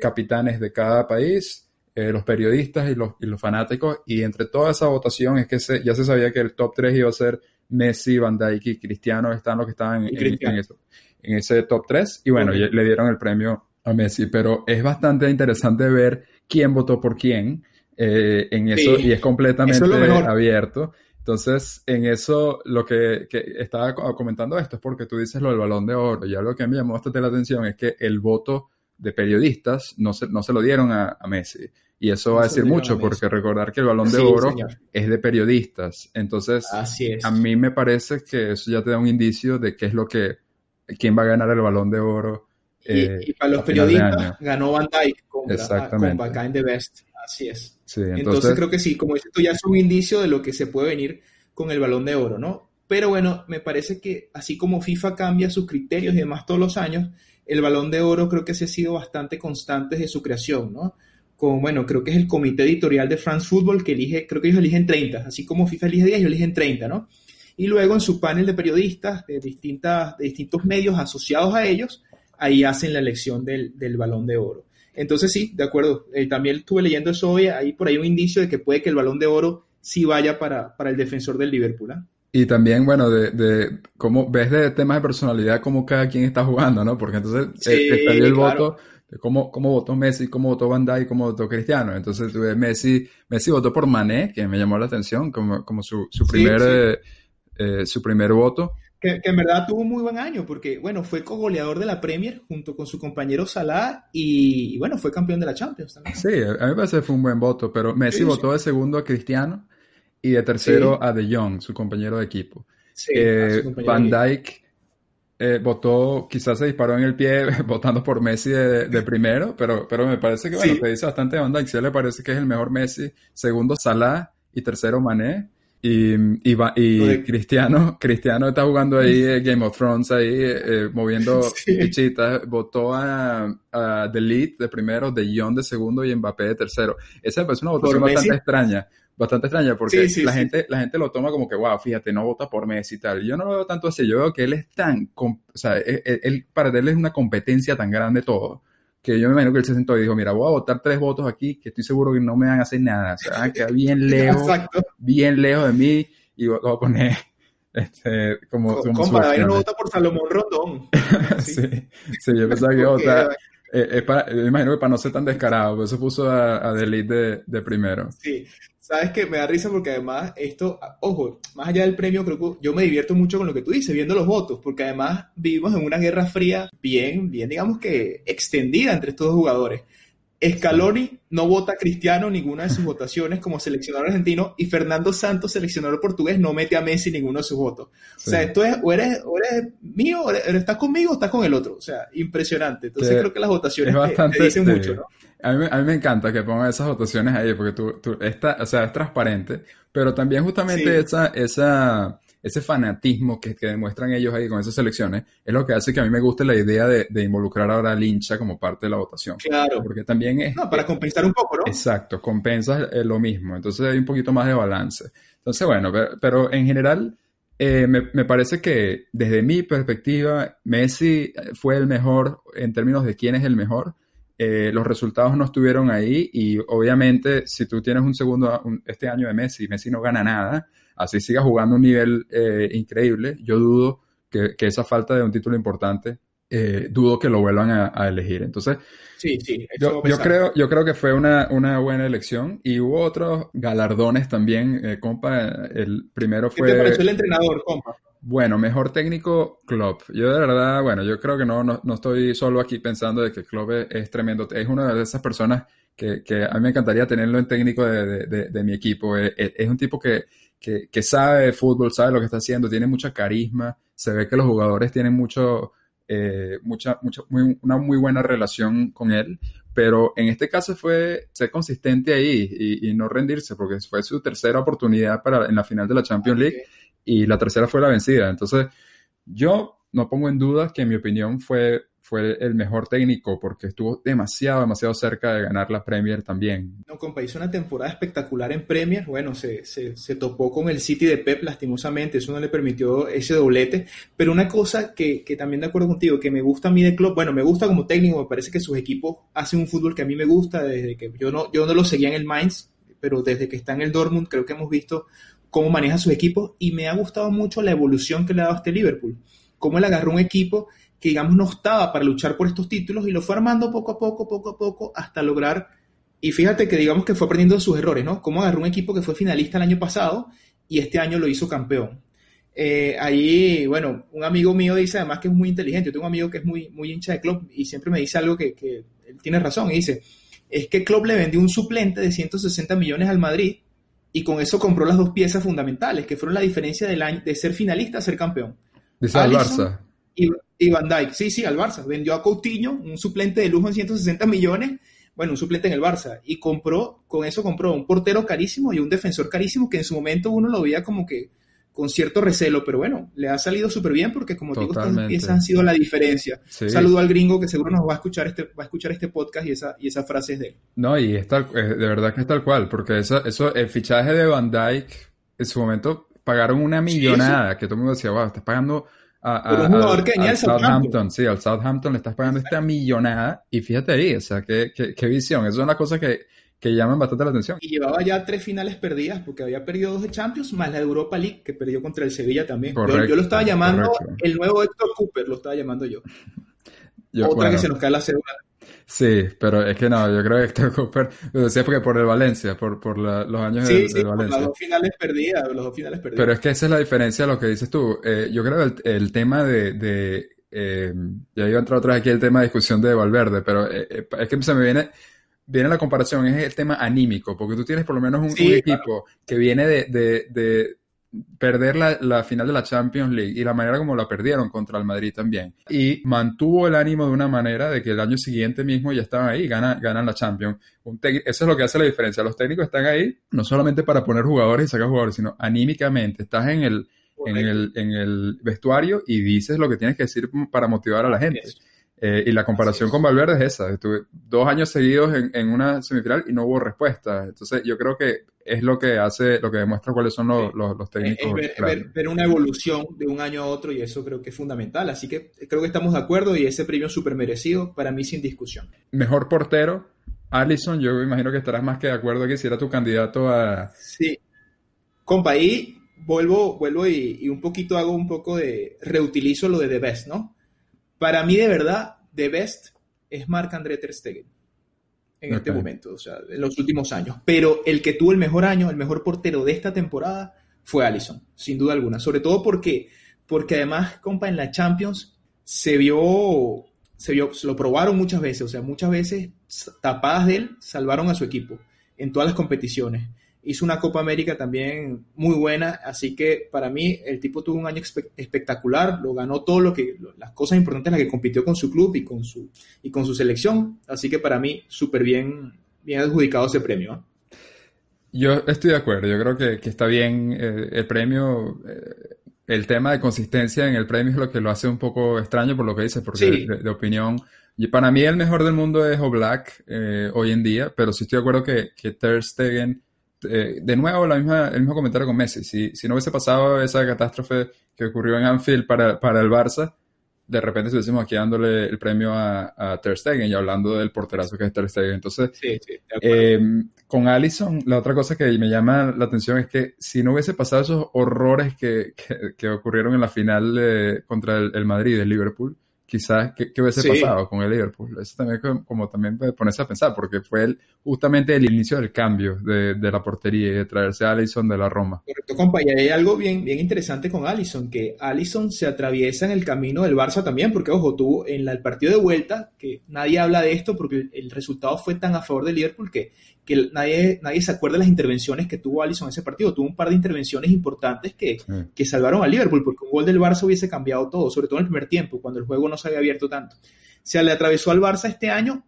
capitanes de cada país, eh, los periodistas y los, y los, fanáticos, y entre toda esa votación es que se, ya se sabía que el top 3 iba a ser Messi, Van Dijk y Cristiano, están los que estaban en, en, en, eso, en, ese top 3, y bueno, okay. le dieron el premio a Messi, pero es bastante interesante ver quién votó por quién eh, en eso, sí. y es completamente es abierto. Entonces, en eso, lo que, que, estaba comentando esto es porque tú dices lo del balón de oro, y algo que me llamó bastante la atención es que el voto de periodistas no se, no se lo dieron a, a Messi. Y eso va a decir mucho, porque recordar que el balón de sí, oro señor. es de periodistas. Entonces, es. a mí me parece que eso ya te da un indicio de qué es lo que, quién va a ganar el balón de oro. Eh, y, y, para los periodistas, ganó Van Dijk con, con Bacán the Best. Así es. Sí, entonces, entonces, creo que sí, como dices tú, ya es un indicio de lo que se puede venir con el balón de oro, ¿no? Pero bueno, me parece que así como FIFA cambia sus criterios y demás todos los años, el balón de oro creo que se ha sido bastante constante desde su creación, ¿no? Con, bueno, creo que es el comité editorial de France Football que elige, creo que ellos eligen 30, así como FIFA elige 10, ellos eligen 30, ¿no? Y luego en su panel de periodistas de, distintas, de distintos medios asociados a ellos, ahí hacen la elección del, del balón de oro. Entonces sí, de acuerdo. Eh, también estuve leyendo eso hoy, hay por ahí un indicio de que puede que el balón de oro sí vaya para, para el defensor del Liverpool. ¿eh? Y también, bueno, de, de cómo ves de temas de personalidad, cómo cada quien está jugando, ¿no? Porque entonces Sí, eh, está ahí el claro. voto cómo, cómo votó Messi, cómo votó Van Dijk, cómo votó Cristiano. Entonces, tú ves, Messi, Messi votó por Mané, que me llamó la atención, como, como su, su Sí, primer, sí. eh, eh, su primer voto. Que, que en verdad tuvo un muy buen año, porque bueno, fue cogoleador de la Premier junto con su compañero Salah y, y, bueno, fue campeón de la Champions también. Sí, a mí me parece que fue un buen voto, pero Messi Sí, sí. votó de segundo a Cristiano y de tercero Sí. a De Jong, su compañero de equipo. Sí, Eh, Van Dijk eh, votó, quizás se disparó en el pie votando por Messi de, de primero, pero, pero me parece que, bueno, Sí. te dice bastante de Van Dijk. Si a él le parece que es el mejor Messi, segundo Salah y tercero Mané. Y, y, va- y Cristiano, Cristiano está jugando ahí eh, Game of Thrones, ahí eh, moviendo Sí. fichitas. Votó a, a The Lead de primero, De Jong de segundo y Mbappé de tercero. Esa parece una votación Messi? bastante extraña. Bastante extraña porque Sí, sí, la, sí. gente, la gente lo toma como que, wow, fíjate, no vota por Messi y tal. Yo no lo veo tanto así. Yo veo que él es tan, com- o sea, él, él- él- para él es una competencia tan grande todo, que yo me imagino que él se sentó y dijo, mira, voy a votar tres votos aquí que estoy seguro que no me van a hacer nada. O sea, van a quedar bien lejos, Exacto. bien lejos de mí y voy a poner este, como, como Compa, no vota por Salomón Rondón. Sí, sí, yo pensaba que iba a votar. eh, es para- me imagino que para no ser tan descarado, por eso puso a, a Lead de, de primero. Sí, sabes que me da risa porque además esto, ojo, más allá del premio, creo que yo me divierto mucho con lo que tú dices, viendo los votos, porque además vivimos en una guerra fría bien, bien, digamos que extendida entre estos dos jugadores. Scaloni no vota a Cristiano en ninguna de sus votaciones como seleccionador argentino y Fernando Santos, seleccionador portugués, no mete a Messi en ninguno de sus votos. O sea, esto es, o eres, o eres mío, o eres- estás conmigo o estás con el otro. O sea, impresionante. Entonces creo que las votaciones es te- bastante, te, dicen sí. mucho, ¿no? A mí, me- a mí me encanta que pongan esas votaciones ahí, porque tú, tú esta, o sea, es transparente, pero también justamente esa, esa, ese fanatismo que, que demuestran ellos ahí con esas elecciones es lo que hace que a mí me guste la idea de, de involucrar ahora al hincha como parte de la votación. Claro. Porque también es, No, para compensar un poco, ¿no? Exacto, compensas eh, lo mismo, entonces hay un poquito más de balance. Entonces, bueno, pero, pero en general eh, me, me parece que desde mi perspectiva, Messi fue el mejor en términos de quién es el mejor. Eh, los resultados no estuvieron ahí y obviamente si tú tienes un segundo un- este año de Messi, Messi no gana nada, así siga jugando a un nivel eh, increíble, yo dudo que, que esa falta de un título importante, eh, dudo que lo vuelvan a, a elegir. Entonces, Sí, sí. yo, creo, yo creo que fue una, una buena elección y hubo otros galardones también, eh, compa. El primero ¿Qué te pareció fue, el entrenador, compa? bueno, mejor técnico Klopp. Yo de verdad, bueno, yo creo que no, no, no estoy solo aquí pensando de que Klopp es, es tremendo. Es una de esas personas que, que a mí me encantaría tenerlo en técnico de, de- de- de mi equipo. Es, un tipo que, que, que sabe de fútbol, sabe lo que está haciendo, tiene mucha carisma. Se ve que los jugadores tienen mucho, eh, mucha, mucha, muy- una muy buena relación con él. Pero en este caso fue ser consistente ahí y, y no rendirse, porque fue su tercera oportunidad para, en la final de la Champions League y la tercera fue la vencida. Entonces, yo no pongo en duda que en mi opinión fue, fue el mejor técnico porque estuvo demasiado, demasiado cerca de ganar la Premier también. No, compa, hizo una temporada espectacular en Premier. Bueno, se, se, se topó con el City de Pep, lastimosamente. Eso no le permitió ese doblete. Pero una cosa que, que también de acuerdo contigo, que me gusta a mí de Klopp, bueno, me gusta como técnico, me parece que sus equipos hacen un fútbol que a mí me gusta desde que yo no, yo no lo seguía en el Mainz, pero desde que está en el Dortmund creo que hemos visto cómo maneja sus equipos y me ha gustado mucho la evolución que le ha dado este Liverpool. Cómo él agarró un equipo que, digamos, no estaba para luchar por estos títulos y lo fue armando poco a poco, poco a poco, hasta lograr. Y fíjate que, digamos, que fue aprendiendo de sus errores, ¿no? Cómo agarró un equipo que fue finalista el año pasado y este año lo hizo campeón. Eh, ahí, bueno, un amigo mío dice además que es muy inteligente. Yo tengo un amigo que es muy, muy hincha de Klopp y siempre me dice algo que, que él tiene razón. Y dice: Es que Klopp le vendió un suplente de 160 millones al Madrid y con eso compró las dos piezas fundamentales, que fueron la diferencia del año, de ser finalista a ser campeón. Dice al Barça. Y, y Van Dijk, sí, sí, al Barça. Vendió a Coutinho, un suplente de lujo en 160 millones, bueno, un suplente en el Barça, y compró, con eso compró un portero carísimo y un defensor carísimo que en su momento uno lo veía como que, con cierto recelo, pero bueno, le ha salido súper bien porque como digo, estas piezas han sido la diferencia. Sí. Saludo al gringo que seguro nos va a escuchar este, va a escuchar este podcast y esa, y esa frase es de él. No, y es tal, de verdad que es tal cual, porque eso, eso, el fichaje de Van Dyke, en su momento pagaron una millonada, que todo el mundo decía, wow, estás pagando a, a- Por un jugador que venía al Southampton. Sí, al Southampton le estás pagando esta millonada, y fíjate ahí, o sea, qué, qué, qué visión, eso es una cosa que, que llaman bastante la atención. Y llevaba ya tres finales perdidas porque había perdido dos de Champions más la Europa League que perdió contra el Sevilla también. Yo- Correcto, yo, lo estaba llamando correcto. el nuevo Héctor Cooper, lo estaba llamando yo. Yo, Otra bueno, que se nos cae la cédula. Sí, pero es que no, yo creo que Héctor Cooper, lo decía porque por el Valencia, por, por la- los años Sí, del, sí, del por las dos finales perdidas, los dos finales perdidas. Pero es que esa es la diferencia de lo que dices tú. Eh, yo creo que el, el tema de, de eh, ya iba a entrar otra vez aquí el tema de discusión de Valverde, pero eh, eh, es que se me viene, viene la comparación, es el tema anímico, porque tú tienes por lo menos un, Sí, un equipo que viene de, de, de perder la, la final de la Champions League y la manera como la perdieron contra el Madrid también. Y mantuvo el ánimo de una manera de que el año siguiente mismo ya estaban ahí, ganan, ganan la Champions. Un eso es lo que hace la diferencia. Los técnicos están ahí no solamente para poner jugadores y sacar jugadores, sino anímicamente. Estás en el, en el, en el vestuario y dices lo que tienes que decir para motivar a la gente. Eh, y la comparación con Valverde es esa. Estuve dos años seguidos en, en una semifinal y no hubo respuesta. Entonces, yo creo que es lo que hace, lo que demuestra cuáles son los, los, los técnicos. es ver, ver- ver una evolución de un año a otro y eso creo que es fundamental. Así que creo que estamos de acuerdo y ese premio súper merecido para mí sin discusión. Mejor portero, Allison, yo me imagino que estarás más que de acuerdo que si era tu candidato a... Sí. Compa, ahí vuelvo, vuelvo y, y un poquito hago un poco de reutilizo lo de The Best, ¿no? Para mí, de verdad, The Best es Marc-André Ter Stegen en este momento, o sea, en los últimos años. Pero el que tuvo el mejor año, el mejor portero de esta temporada fue Allison, sin duda alguna. Sobre todo porque, porque además, compa, en la Champions se vio, se vio, se lo probaron muchas veces, o sea, muchas veces tapadas de él salvaron a su equipo en todas las competiciones. Hizo una Copa América también muy buena, así que para mí el tipo tuvo un año espe- espectacular, lo ganó todo lo que lo- las cosas importantes en las que compitió con su club y con su y con su selección, así que para mí súper bien bien adjudicado ese premio. ¿no? Yo estoy de acuerdo, yo creo que, que está bien eh, el premio, eh, el tema de consistencia en el premio es lo que lo hace un poco extraño por lo que dices, porque Sí. de, de opinión, y para mí el mejor del mundo es Oblak eh, hoy en día, pero sí estoy de acuerdo que, que Ter Stegen, eh, de nuevo la misma, el mismo comentario con Messi, si, si no hubiese pasado esa catástrofe que ocurrió en Anfield para, para el Barça, de repente estuviésemos aquí dándole el premio a, a Ter Stegen y hablando del porterazo que es Ter Stegen, entonces... Sí, sí. Eh, con Allison, la otra cosa que me llama la atención es que si no hubiese pasado esos horrores que, que- que ocurrieron en la final eh, contra el, el Madrid, el Liverpool, quizás, ¿qué, qué hubiese Sí. pasado con el Liverpool? Eso también como, como también ponerse a pensar, porque fue el- justamente el inicio del cambio de, de la portería y de traerse a Allison de la Roma. Correcto, compa, y hay algo bien, bien interesante con Allison, que Allison se atraviesa en el camino del Barça también, porque ojo, tuvo en la- el partido de vuelta, que nadie habla de esto porque el, el resultado fue tan a favor del Liverpool que, que nadie, nadie se acuerda de las intervenciones que tuvo Allison en ese partido. Tuvo un par de intervenciones importantes que, Sí. que salvaron al Liverpool, porque un gol del Barça hubiese cambiado todo, sobre todo en el primer tiempo, cuando el juego no se había abierto tanto. Se le atravesó al Barça este año,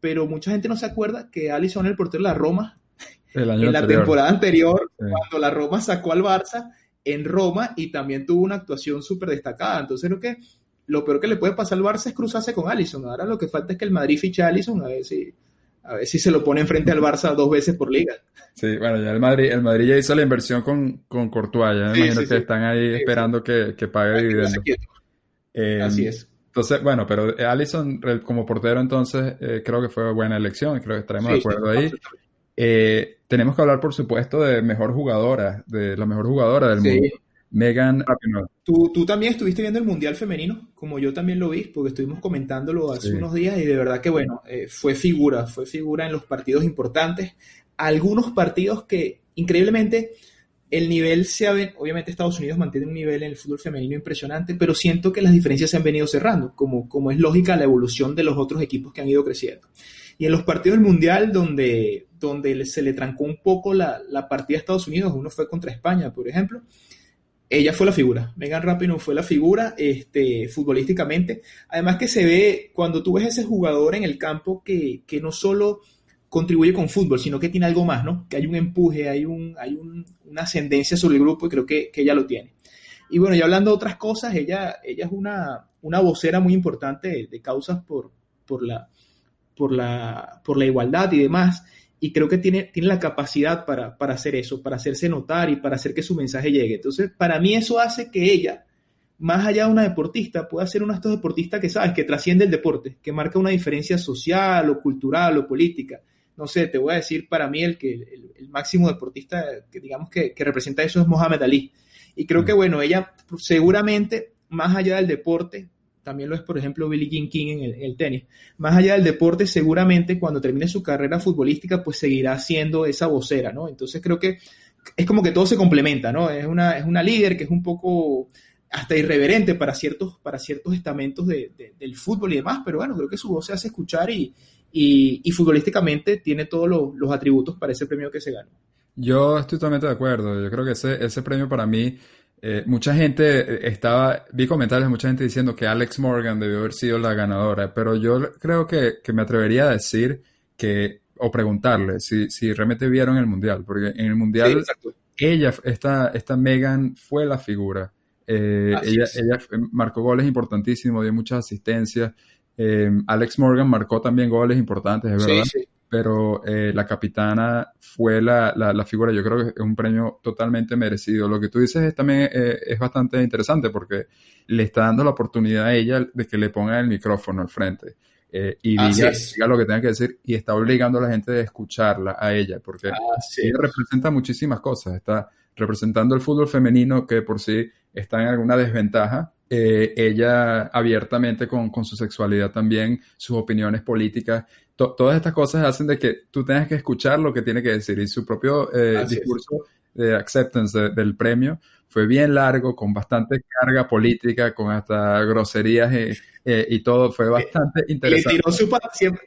pero mucha gente no se acuerda que Allison el portero de la Roma El año en la anterior. temporada anterior, Sí. cuando la Roma sacó al Barça en Roma y también tuvo una actuación súper destacada. Entonces creo que lo peor que le puede pasar al Barça es cruzarse con Allison. Ahora lo que falta es que el Madrid fiche a Allison a ver si, a ver si se lo pone enfrente al Barça dos veces por liga. Sí, bueno, ya el Madrid, el Madrid ya hizo la inversión con, con Courtois, ya me Sí, imagino sí, que sí. están ahí esperando que, que pague dividendos. Eh, Así es. Entonces, bueno, pero Allison el- como portero entonces eh, creo que fue buena elección, creo que estaremos de acuerdo ahí. Eh, tenemos que hablar, por supuesto, de mejor jugadora, de la mejor jugadora del Sí. mundo, Megan Rapinoe. Tú, tú también estuviste viendo el Mundial Femenino, como yo también lo vi, porque estuvimos comentándolo hace Sí. unos días y de verdad que bueno, eh, fue figura, fue figura en los partidos importantes. Algunos partidos que increíblemente el nivel se ha ven- obviamente Estados Unidos mantiene un nivel en el fútbol femenino impresionante, pero siento que las diferencias se han venido cerrando, como, como es lógica la evolución de los otros equipos que han ido creciendo. Y en los partidos del Mundial, donde, donde se le trancó un poco la, la partida a Estados Unidos, uno fue contra España, por ejemplo, ella fue la figura. Megan Rapinoe fue la figura este, futbolísticamente. Además que se ve, cuando tú ves ese jugador en el campo que, que no solo contribuye con fútbol, sino que tiene algo más, ¿no? Que hay un empuje, hay, un, hay una ascendencia sobre el grupo y creo que, ella lo tiene. Y bueno, ya hablando de otras cosas, ella, ella es una, una vocera muy importante de, causas por, por, la, por, la, por la igualdad y demás. Y creo que tiene, tiene la capacidad para, para hacer eso, para hacerse notar y para hacer que su mensaje llegue. Entonces, para mí eso hace que ella más allá de una deportista, puede ser uno de estos deportistas que sabes, que trasciende el deporte, que marca una diferencia social o cultural o política. No sé, te voy a decir para mí el que el, máximo deportista que digamos que, representa eso es Mohamed Ali. Y creo que mm. bueno, ella seguramente, más allá del deporte, también lo es por ejemplo Billie Jean King en el, tenis, más allá del deporte, seguramente cuando termine su carrera futbolística, pues seguirá siendo esa vocera, ¿no? Entonces creo que es como que todo se complementa, ¿no? Es una, es una líder que es un poco hasta irreverente para ciertos, para ciertos estamentos de, del fútbol y demás, pero bueno, creo que su voz se hace escuchar y, y, futbolísticamente tiene todos los, atributos para ese premio que se ganó. Yo estoy totalmente de acuerdo, yo creo que ese, ese premio para mí, eh, mucha gente estaba, vi comentarios de mucha gente diciendo que Alex Morgan debió haber sido la ganadora, pero yo creo que, que me atrevería a decir que, o preguntarle si, si realmente vieron el Mundial, porque en el Mundial ella, esta, esta Megan fue la figura. Eh, ella, ella, marcó goles importantísimos, dio muchas asistencias. Eh, Alex Morgan marcó también goles importantes, es verdad. Pero eh, la capitana fue la, la, figura, yo creo que es un premio totalmente merecido. Lo que tú dices es, también es bastante interesante porque le está dando la oportunidad a ella de que le ponga el micrófono al frente. y diga, diga, lo que tenga que decir y está obligando a la gente a escucharla a ella porque ella representa muchísimas cosas. Está representando el fútbol femenino que por sí está en alguna desventaja. Eh, ella abiertamente con, su sexualidad también, sus opiniones políticas, todas estas cosas hacen de que tú tengas que escuchar lo que tiene que decir y su propio eh, discurso de acceptance del premio fue bien largo, con bastante carga política, con hasta groserías eh, eh, y todo, fue bastante interesante.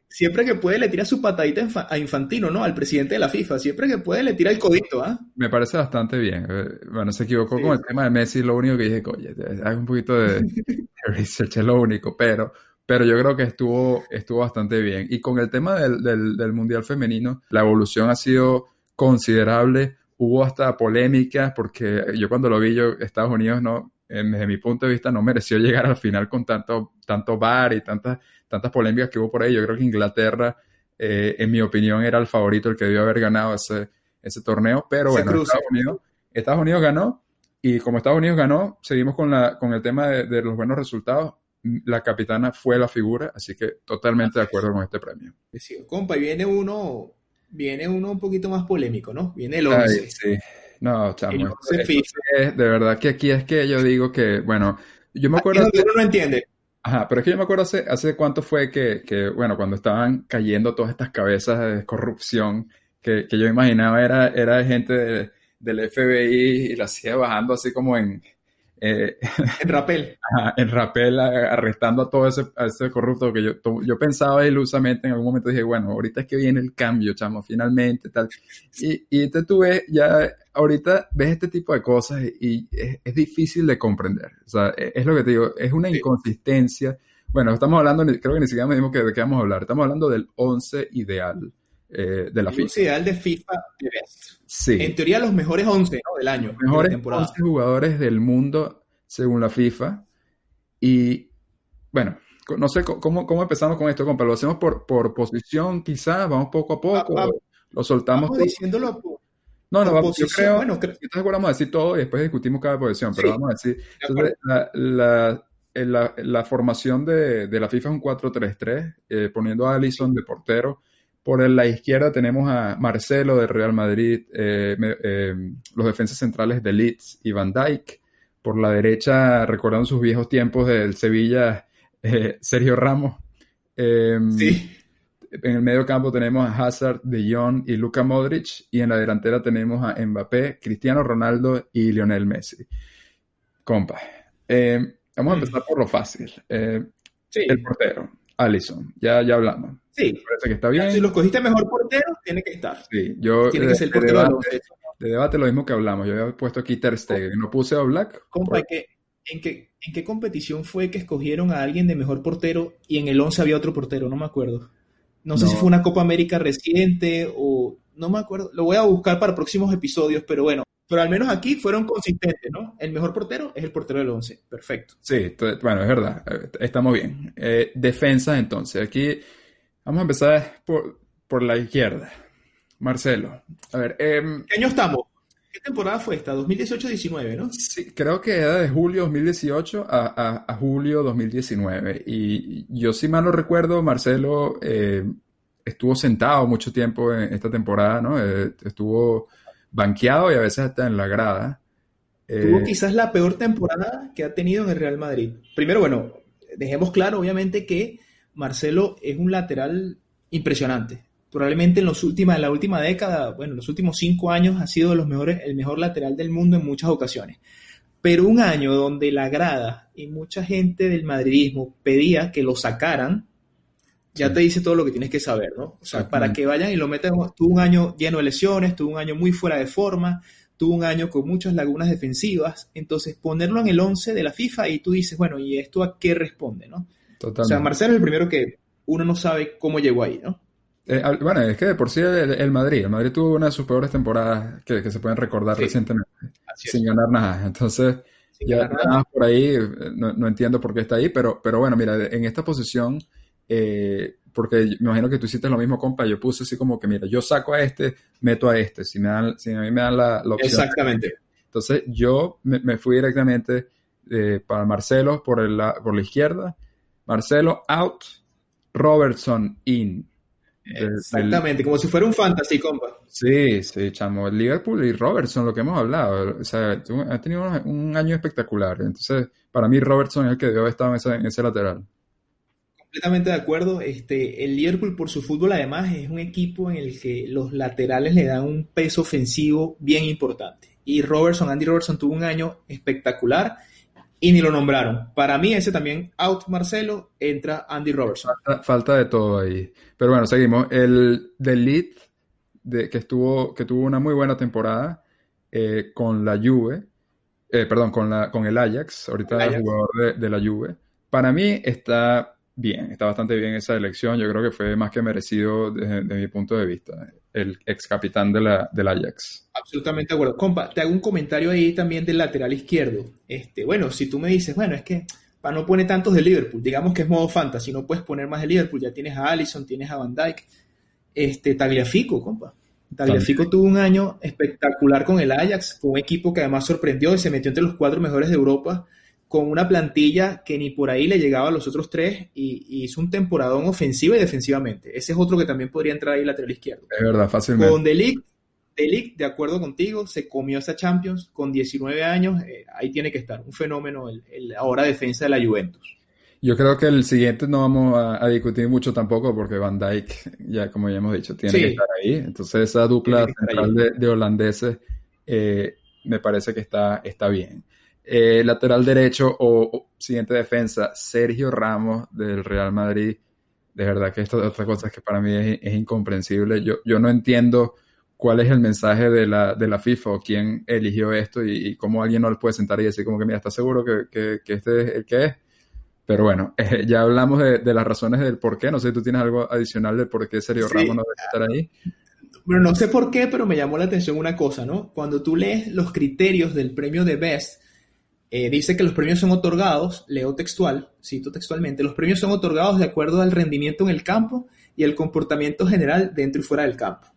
siempre, que puede le tira su patadita a Infantino, ¿no? Al presidente de la FIFA, siempre que puede le tira el codito, ¿ah? Me parece bastante bien. Eh, bueno, se equivocó con el tema de Messi, lo único que dije, oye, hay un poquito de, research, es lo único, pero pero yo creo que estuvo, estuvo bastante bien. Y con el tema del, del Mundial Femenino, la evolución ha sido considerable hubo hasta polémicas porque yo cuando lo vi yo, Estados Unidos no, desde mi punto de vista no mereció llegar al final con tanto, tanto bar y tantas, tantas polémicas que hubo por ahí. Yo creo que Inglaterra, eh, en mi opinión, era el favorito, el que debió haber ganado ese, ese torneo, pero bueno, Estados Unidos, Estados Unidos ganó y como Estados Unidos ganó, seguimos con, la, con el tema de, los buenos resultados. La capitana fue la figura, así que totalmente de acuerdo con este premio. Sí, compa, y viene uno viene uno un poquito más polémico, ¿no? Viene el 11. sí. No, chamo. de verdad que aquí es que yo digo que, bueno, yo me acuerdo... Uno no entiende. Ajá, pero es que yo me acuerdo hace, hace cuánto fue que, que, bueno, cuando estaban cayendo todas estas cabezas de corrupción, que, que yo imaginaba era, era gente del FBI y la hacía bajando así como en, eh, en rapel. en rapel, arrestando a todo ese, ese corrupto que yo, yo pensaba ilusamente en algún momento, dije, bueno, ahorita es que viene el cambio, chamo, finalmente, tal. Y, y te, tú ves, ya, ahorita ves este tipo de cosas y, es, difícil de comprender. O sea, e, es, lo que te digo, es una inconsistencia. Bueno, estamos hablando, creo que ni siquiera me dijimos que, de qué vamos a hablar, estamos hablando del 11 ideal. Eh, de la FIFA. El ideal de FIFA Sí. En teoría los mejores 11 del año. Los mejores 11 jugadores del mundo según la FIFA. Y bueno, no sé cómo, cómo empezamos con esto, compa. Lo hacemos por, por posición, quizás, vamos poco a poco, ah, ah, lo soltamos. Vamos diciéndolo no, no, vamos, yo creo, bueno, vamos a decir todo y después discutimos cada posición, pero vamos a decir, la, la, la, la, formación de, de, la FIFA es un 4-3-3, eh, poniendo a Allison de portero, por la izquierda tenemos a Marcelo de Real Madrid, eh, eh, los defensas centrales de Leeds y Van Dijk. Por la derecha, recordando sus viejos tiempos del Sevilla, eh, Sergio Ramos. Em, en el medio campo tenemos a Hazard, De Jong y Luka Modric. Y en la delantera tenemos a Mbappé, Cristiano Ronaldo y Lionel Messi. Compa, em, vamos a mm. empezar por lo fácil. El portero, Allison, ya, ya hablamos. Sí. Parece que está bien. Si lo cogiste mejor portero, tiene que estar. Sí, yo. Tiene que ser el portero de debate, lo mismo que hablamos. Yo había puesto aquí Ter Stegen. No puse a Black. Compa, ¿en, qué, ¿en qué competición fue que escogieron a alguien de mejor portero y en el 11 había otro portero? No me acuerdo. No, sé si fue una Copa América reciente o no me acuerdo. Lo voy a buscar para próximos episodios, pero bueno, pero al menos aquí fueron consistentes, ¿no? El mejor portero es el portero del 11. Perfecto. Sí, bueno, es verdad. Eh, estamos bien. Eh, defensa, entonces. Aquí vamos a empezar por, por la izquierda. Marcelo. A ver. Eh, ¿Qué año estamos? ¿Qué temporada fue esta? 2018-19, ¿no? Sí, creo que era de julio 2018 a, a, julio 2019. Y yo, si mal no recuerdo, Marcelo eh, estuvo sentado mucho tiempo en esta temporada, ¿no? estuvo banqueado y a veces hasta en la grada. Tuvo eh, quizás la peor temporada que ha tenido en el Real Madrid. Primero, bueno, dejemos claro, obviamente, que Marcelo es un lateral impresionante. Probablemente en, los últimos, en la última década, bueno, en los últimos cinco años ha sido los mejores, el mejor lateral del mundo en muchas ocasiones. Pero un año donde la grada y mucha gente del madridismo pedía que lo sacaran, ya te dice todo lo que tienes que saber, ¿no? O sea, para que vayan y lo metan, tuvo un año lleno de lesiones, tuvo un año muy fuera de forma, tuvo un año con muchas lagunas defensivas, entonces ponerlo en el 11 de la FIFA y tú dices, bueno, ¿y esto a qué responde, no? Totalmente. O sea, Marcelo es el primero que uno no sabe cómo llegó ahí, ¿no? Eh, bueno, es que de por sí el, Madrid, el Madrid tuvo una de sus peores temporadas que, se pueden recordar recientemente, sin ganar nada. Entonces, ya nada. por ahí, eh, no, no, entiendo por qué está ahí, pero, pero bueno, mira, en esta posición eh, porque me imagino que tú hiciste lo mismo, compa. Yo puse así como que, mira, yo saco a este, meto a este. Si, me dan, si a mí me dan la, opción. Exactamente. Entonces, yo me, fui directamente eh, para Marcelo por, el, por la izquierda. Marcelo out, Robertson in. Exactamente, como si fuera un fantasy, compa. Sí, sí, chamo. Liverpool y Robertson, lo que hemos hablado. O sea, ha tenido un, año espectacular. Entonces, para mí, Robertson es el que debe haber estado en ese lateral completamente de acuerdo. Este, el Liverpool por su fútbol además es un equipo en el que los laterales le dan un peso ofensivo bien importante. Y Robertson, Andy Robertson tuvo un año espectacular y ni lo nombraron. Para mí ese también out Marcelo, entra Andy Robertson. Falta, de todo ahí. Pero bueno, seguimos. El de Leeds, de, que, estuvo, que tuvo una muy buena temporada eh, con la Juve, eh, perdón, con, la, con el Ajax, ahorita es jugador de, de la Juve. Para mí está bien, está bastante bien esa elección. Yo creo que fue más que merecido desde, mi punto de vista, el ex capitán de la, del Ajax. Absolutamente de acuerdo. Compa, te hago un comentario ahí también del lateral izquierdo. Este, bueno, si tú me dices, bueno, es que para no poner tantos de Liverpool, digamos que es modo fantasy, no puedes poner más de Liverpool, ya tienes a Allison, tienes a Van Dyke, este, Tagliafico, compa. Tagliafico tuvo un año espectacular con el Ajax, con un equipo que además sorprendió y se metió entre los cuatro mejores de Europa con una plantilla que ni por ahí le llegaba a los otros tres y, hizo un temporadón ofensiva y defensivamente. Ese es otro que también podría entrar ahí lateral izquierdo. Es verdad, fácilmente. Con Delic, Delic, de acuerdo contigo, se comió esa Champions con 19 años, eh, ahí tiene que estar, un fenómeno el, ahora defensa de la Juventus. Yo creo que el siguiente no vamos a, discutir mucho tampoco porque Van Dijk, ya como ya hemos dicho, tiene que estar ahí. Entonces esa dupla central de, holandeses eh, me parece que está, está bien. Eh, lateral derecho o, siguiente defensa, Sergio Ramos del Real Madrid. De verdad que esto es otra cosa que para mí es, incomprensible. Yo, yo no entiendo cuál es el mensaje de la, de la FIFA o quién eligió esto y, cómo alguien no le puede sentar y decir como que, mira, ¿estás seguro que, este es el que es? Pero bueno, eh, ya hablamos de, las razones del por qué. No sé si tú tienes algo adicional de por qué Sergio Ramos no debe estar ahí. Bueno, no sé por qué, pero me llamó la atención una cosa, ¿no? Cuando tú lees los criterios del premio de Best, eh, dice que los premios son otorgados, leo textual, cito textualmente, los premios son otorgados de acuerdo al rendimiento en el campo y el comportamiento general dentro y fuera del campo.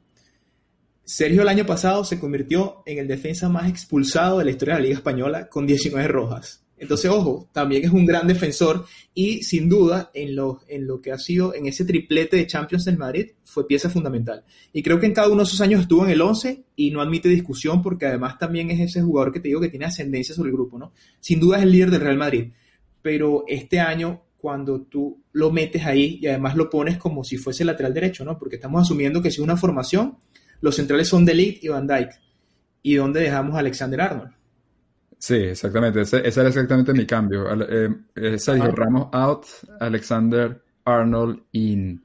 Sergio el año pasado se convirtió en el defensa más expulsado de la historia de la Liga Española con 19 rojas. Entonces, ojo, también es un gran defensor y sin duda en lo, en lo que ha sido en ese triplete de Champions del Madrid fue pieza fundamental. Y creo que en cada uno de esos años estuvo en el 11 y no admite discusión porque además también es ese jugador que te digo que tiene ascendencia sobre el grupo, ¿no? Sin duda es el líder del Real Madrid. Pero este año, cuando tú lo metes ahí y además lo pones como si fuese lateral derecho, ¿no? Porque estamos asumiendo que si es una formación, los centrales son Ligt y Van Dijk. ¿Y dónde dejamos a Alexander Arnold? Sí, exactamente. Ese, era exactamente mi cambio. Eh, eh, Sergio Ramos out, Alexander Arnold in.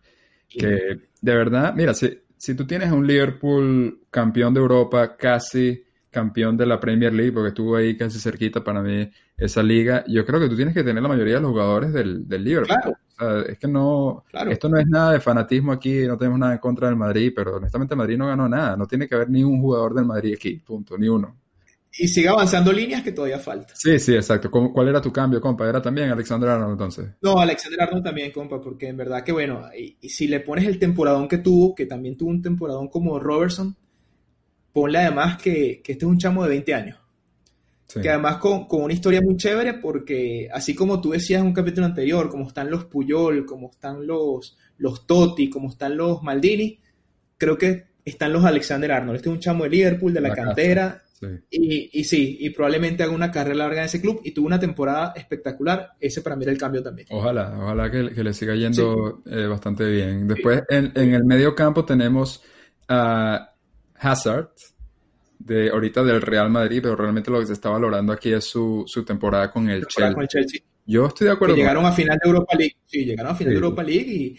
Que de verdad, mira, si, si tú tienes un Liverpool campeón de Europa, casi campeón de la Premier League, porque estuvo ahí casi cerquita para mí esa liga, yo creo que tú tienes que tener la mayoría de los jugadores del, del Liverpool. es que no, esto no es nada de fanatismo aquí, no tenemos nada en contra del Madrid, pero honestamente Madrid no ganó nada, no tiene que haber ni un jugador del Madrid aquí, punto, ni uno. Y sigue avanzando líneas que todavía falta. Sí, sí, exacto. ¿Cuál era tu cambio, compa? ¿Era también Alexander Arnold entonces? No, Alexander Arnold también, compa, porque en verdad que bueno, y, si le pones el temporadón que tuvo, que también tuvo un temporadón como Robertson, ponle además que, que este es un chamo de 20 años. Que además con, con, una historia muy chévere, porque así como tú decías en un capítulo anterior, como están los Puyol, como están los, los Totti, como están los Maldini, creo que están los Alexander Arnold. Este es un chamo de Liverpool, de la, cantera. Y, y, sí, y probablemente haga una carrera larga en ese club y tuvo una temporada espectacular. Ese para mí era el cambio también. Ojalá, ojalá que, que le siga yendo eh, bastante bien. Después en, en, el medio campo tenemos a Hazard, de ahorita del Real Madrid, pero realmente lo que se está valorando aquí es su, su temporada con el, Chelsea. Yo estoy de acuerdo. llegaron a final de Europa League. Sí, llegaron a final de Europa League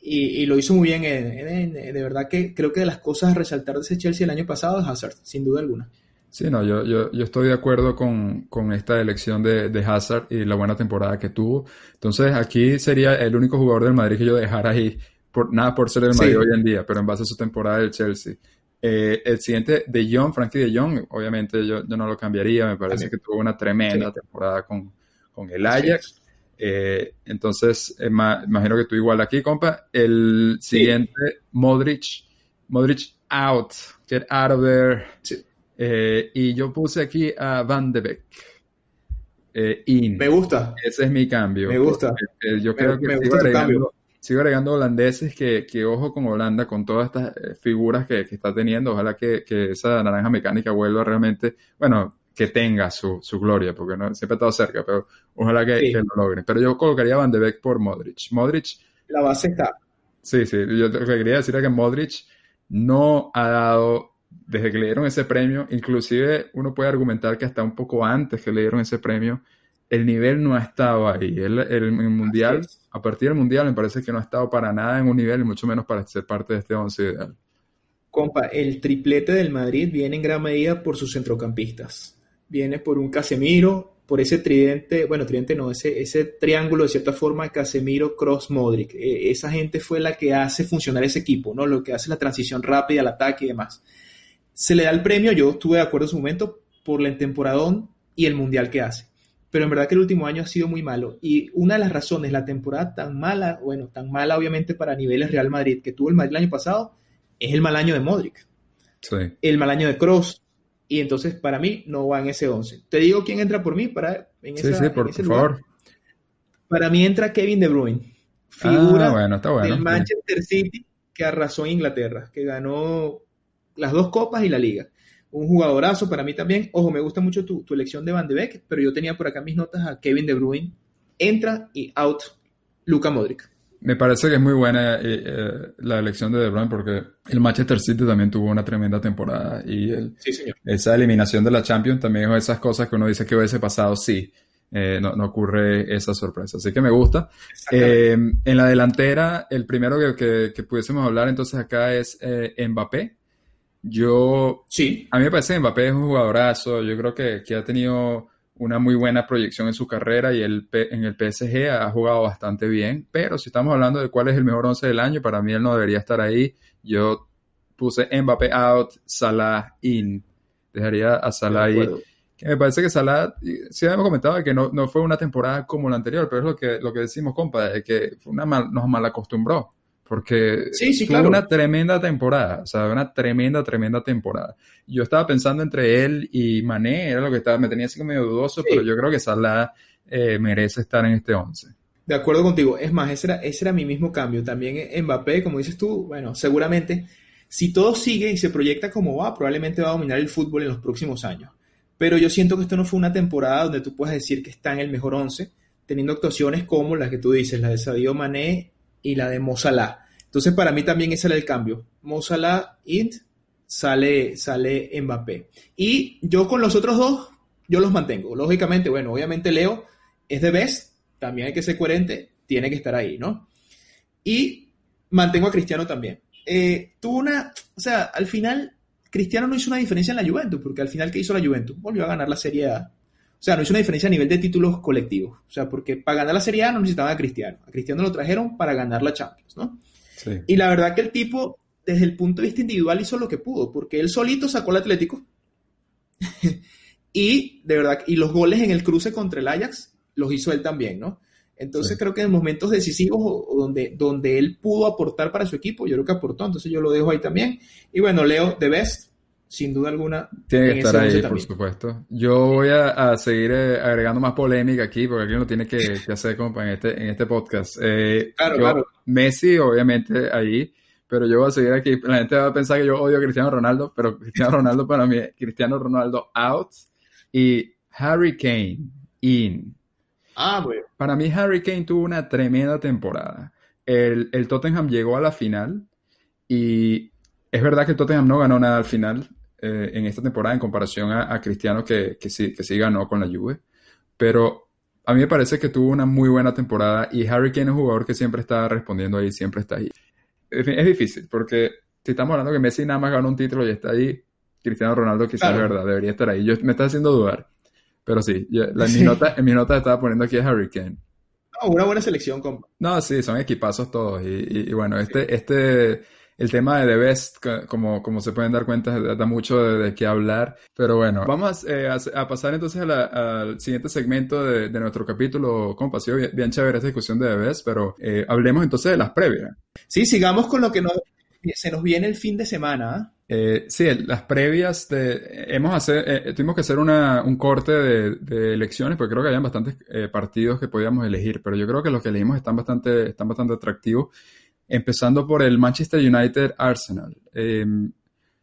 y, y, lo hizo muy bien. de verdad que creo que de las cosas a resaltar de ese Chelsea el año pasado es Hazard, sin duda alguna. Sí, no, yo, yo, yo estoy de acuerdo con, con esta elección de, de, Hazard y la buena temporada que tuvo. Entonces, aquí sería el único jugador del Madrid que yo dejara ahí, por, nada por ser el Madrid hoy en día, pero en base a su temporada del Chelsea. Eh, el siguiente, De Jong, Frankie De Jong, obviamente yo, yo no lo cambiaría, me parece que tuvo una tremenda temporada con, con el Ajax. Eh, entonces, eh, imagino que tú igual aquí, compa. El siguiente, Modric. Modric out. Get out of there. Y yo puse aquí a Van de Beek. in. Me gusta. Ese es mi cambio. Me gusta. yo creo que me gusta cambio sigo agregando holandeses que, que, ojo con Holanda, con todas estas eh, figuras que, que está teniendo. Ojalá que, que, esa naranja mecánica vuelva realmente, bueno, que tenga su, su gloria, porque no siempre ha estado cerca, pero ojalá que, lo logre. Pero yo colocaría a Van de Beek por Modric. Modric. La base está. Sí, sí. Yo lo que quería decir es que Modric no ha dado, desde que le dieron ese premio, inclusive uno puede argumentar que hasta un poco antes que le dieron ese premio, el nivel no ha estado ahí. El, el, mundial, a partir del mundial, me parece que no ha estado para nada en un nivel, y mucho menos para ser parte de este once ideal. Compa, el triplete del Madrid viene en gran medida por sus centrocampistas. Viene por un Casemiro, por ese tridente, bueno, tridente no, ese, ese triángulo de cierta forma, Casemiro, Cross, Modric. E, esa gente fue la que hace funcionar ese equipo, ¿no? Lo que hace la transición rápida al ataque y demás. Se le da el premio, yo estuve de acuerdo en su momento, por el temporadón y el mundial que hace pero en verdad que el último año ha sido muy malo. Y una de las razones, la temporada tan mala, bueno, tan mala obviamente para niveles Real Madrid que tuvo el Madrid el año pasado, es el mal año de Modric. Sí. El mal año de Cross. Y entonces para mí no va en ese 11. Te digo quién entra por mí para en, sí, sí, por, favor. Para mí entra Kevin De Bruyne. Figura ah, bueno, está bueno, del Manchester City que arrasó en Inglaterra, que ganó las dos copas y la liga un jugadorazo para mí también. Ojo, me gusta mucho tu, elección de Van de Beek, pero yo tenía por acá mis notas a Kevin De Bruyne. Entra y out Luca Modric. Me parece que es muy buena eh, eh, la elección de De Bruyne porque el Manchester City también tuvo una tremenda temporada y esa eliminación de la Champions también es esas cosas que uno dice que hubiese pasado, sí. Eh, no, ocurre esa sorpresa. Así que me gusta. en la delantera, el primero que, que, pudiésemos hablar entonces acá es Mbappé. Yo, sí. a mí me parece que Mbappé es un jugadorazo. Yo creo que, que ha tenido una muy buena proyección en su carrera y el, en el PSG ha jugado bastante bien. Pero si estamos hablando de cuál es el mejor once del año, para mí él no debería estar ahí. Yo puse Mbappé out, Salah in. Dejaría a Salah ahí. Que me parece que Salah, sí habíamos comentado que no, no, fue una temporada como la anterior, pero es lo que, lo que decimos, compa, de que una nos mal acostumbró porque sí, una tremenda temporada, o sea, una tremenda, tremenda temporada. Yo estaba pensando entre él y Mané, era lo que estaba, me tenía así como medio dudoso, pero yo creo que Salah eh, merece estar en este 11. De acuerdo contigo, es más, ese era, ese era mi mismo cambio. También Mbappé, como dices tú, bueno, seguramente, si todo sigue y se proyecta como va, probablemente va a dominar el fútbol en los próximos años. Pero yo siento que esto no fue una temporada donde tú puedas decir que está en el mejor 11, teniendo actuaciones como las que tú dices, la de Sadio Mané y la de Mo entonces, para mí también ese era el cambio. Mo Salah, Int, sale, sale Mbappé. Y yo con los otros dos, yo los mantengo. Lógicamente, bueno, obviamente Leo es de best, también hay que ser coherente, tiene que estar ahí, ¿no? Y mantengo a Cristiano también. Eh, tuvo una, o sea, al final Cristiano no hizo una diferencia en la Juventus, porque al final, ¿qué hizo la Juventus? Volvió a ganar la Serie A. O sea, no hizo una diferencia a nivel de títulos colectivos. O sea, porque para ganar la Serie A no necesitaban a Cristiano. A Cristiano lo trajeron para ganar la Champions, ¿no? Sí. Y la verdad que el tipo, desde el punto de vista individual, hizo lo que pudo, porque él solito sacó el Atlético. y de verdad, y los goles en el cruce contra el Ajax los hizo él también, ¿no? Entonces creo que en momentos decisivos donde, donde él pudo aportar para su equipo, yo creo que aportó, entonces yo lo dejo ahí también. Y bueno, Leo, The Best, sin duda alguna. Tiene que estar ahí, por supuesto. Yo voy a, seguir eh, agregando más polémica aquí, porque aquí lo tiene que, hacer, compa, en este, en este podcast. Eh, claro, claro. Messi, obviamente, ahí, pero yo voy a seguir aquí. La gente va a pensar que yo odio a Cristiano Ronaldo, pero Cristiano Ronaldo para mí es Cristiano Ronaldo out y Harry Kane in. Ah, bueno. Para mí, Harry Kane tuvo una tremenda temporada. El, el Tottenham llegó a la final y es verdad que el Tottenham no ganó nada al final, eh, en esta temporada en comparación a, Cristiano que, que, sí, que sí ganó con la Juve. Pero a mí me parece que tuvo una muy buena temporada y Harry Kane es un jugador que siempre está respondiendo ahí, siempre está ahí. Es, difícil porque si estamos hablando que Messi nada más ganó un título y está ahí, Cristiano Ronaldo quizás es verdad, debería estar ahí. Yo, me está haciendo dudar. Pero sí, en, mi nota, en mi nota estaba poniendo aquí a Harry Kane. una buena selección, compa. No, sí, son equipazos todos. Y, y bueno, este, este el tema de The Best, como, como se pueden dar cuenta, da mucho de, qué hablar. Pero bueno, vamos eh, a, pasar entonces al siguiente segmento de, nuestro capítulo. Compa, ha sido bien, chévere esta discusión de The Best, pero eh, hablemos entonces de las previas. Sí, sigamos con lo que nos, se nos viene el fin de semana. ¿ah? Eh, sí, las previas de, hemos hacer, tuvimos que hacer un corte de, elecciones porque creo que habían bastantes partidos que podíamos elegir, pero yo creo que los que elegimos están bastante, están bastante atractivos empezando por el Manchester United Arsenal. Em,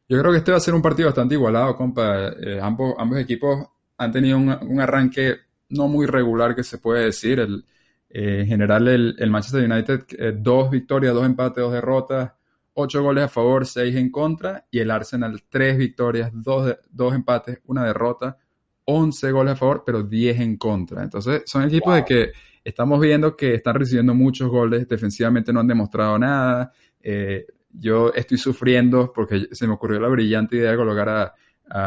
yo creo que este va a ser un partido bastante igualado, compa. Eh, ambos, ambos equipos han tenido un, arranque no muy regular, que se puede decir. El, eh, en general, el, Manchester United, eh, dos victorias, dos empates, dos derrotas, ocho goles a favor, seis en contra. Y el Arsenal, tres victorias, dos, dos empates, una derrota, once goles a favor, pero diez en contra. Entonces, son equipos de que estamos viendo que están recibiendo muchos goles, defensivamente no han demostrado nada. Eh, yo estoy sufriendo porque se me ocurrió la brillante idea de colocar a,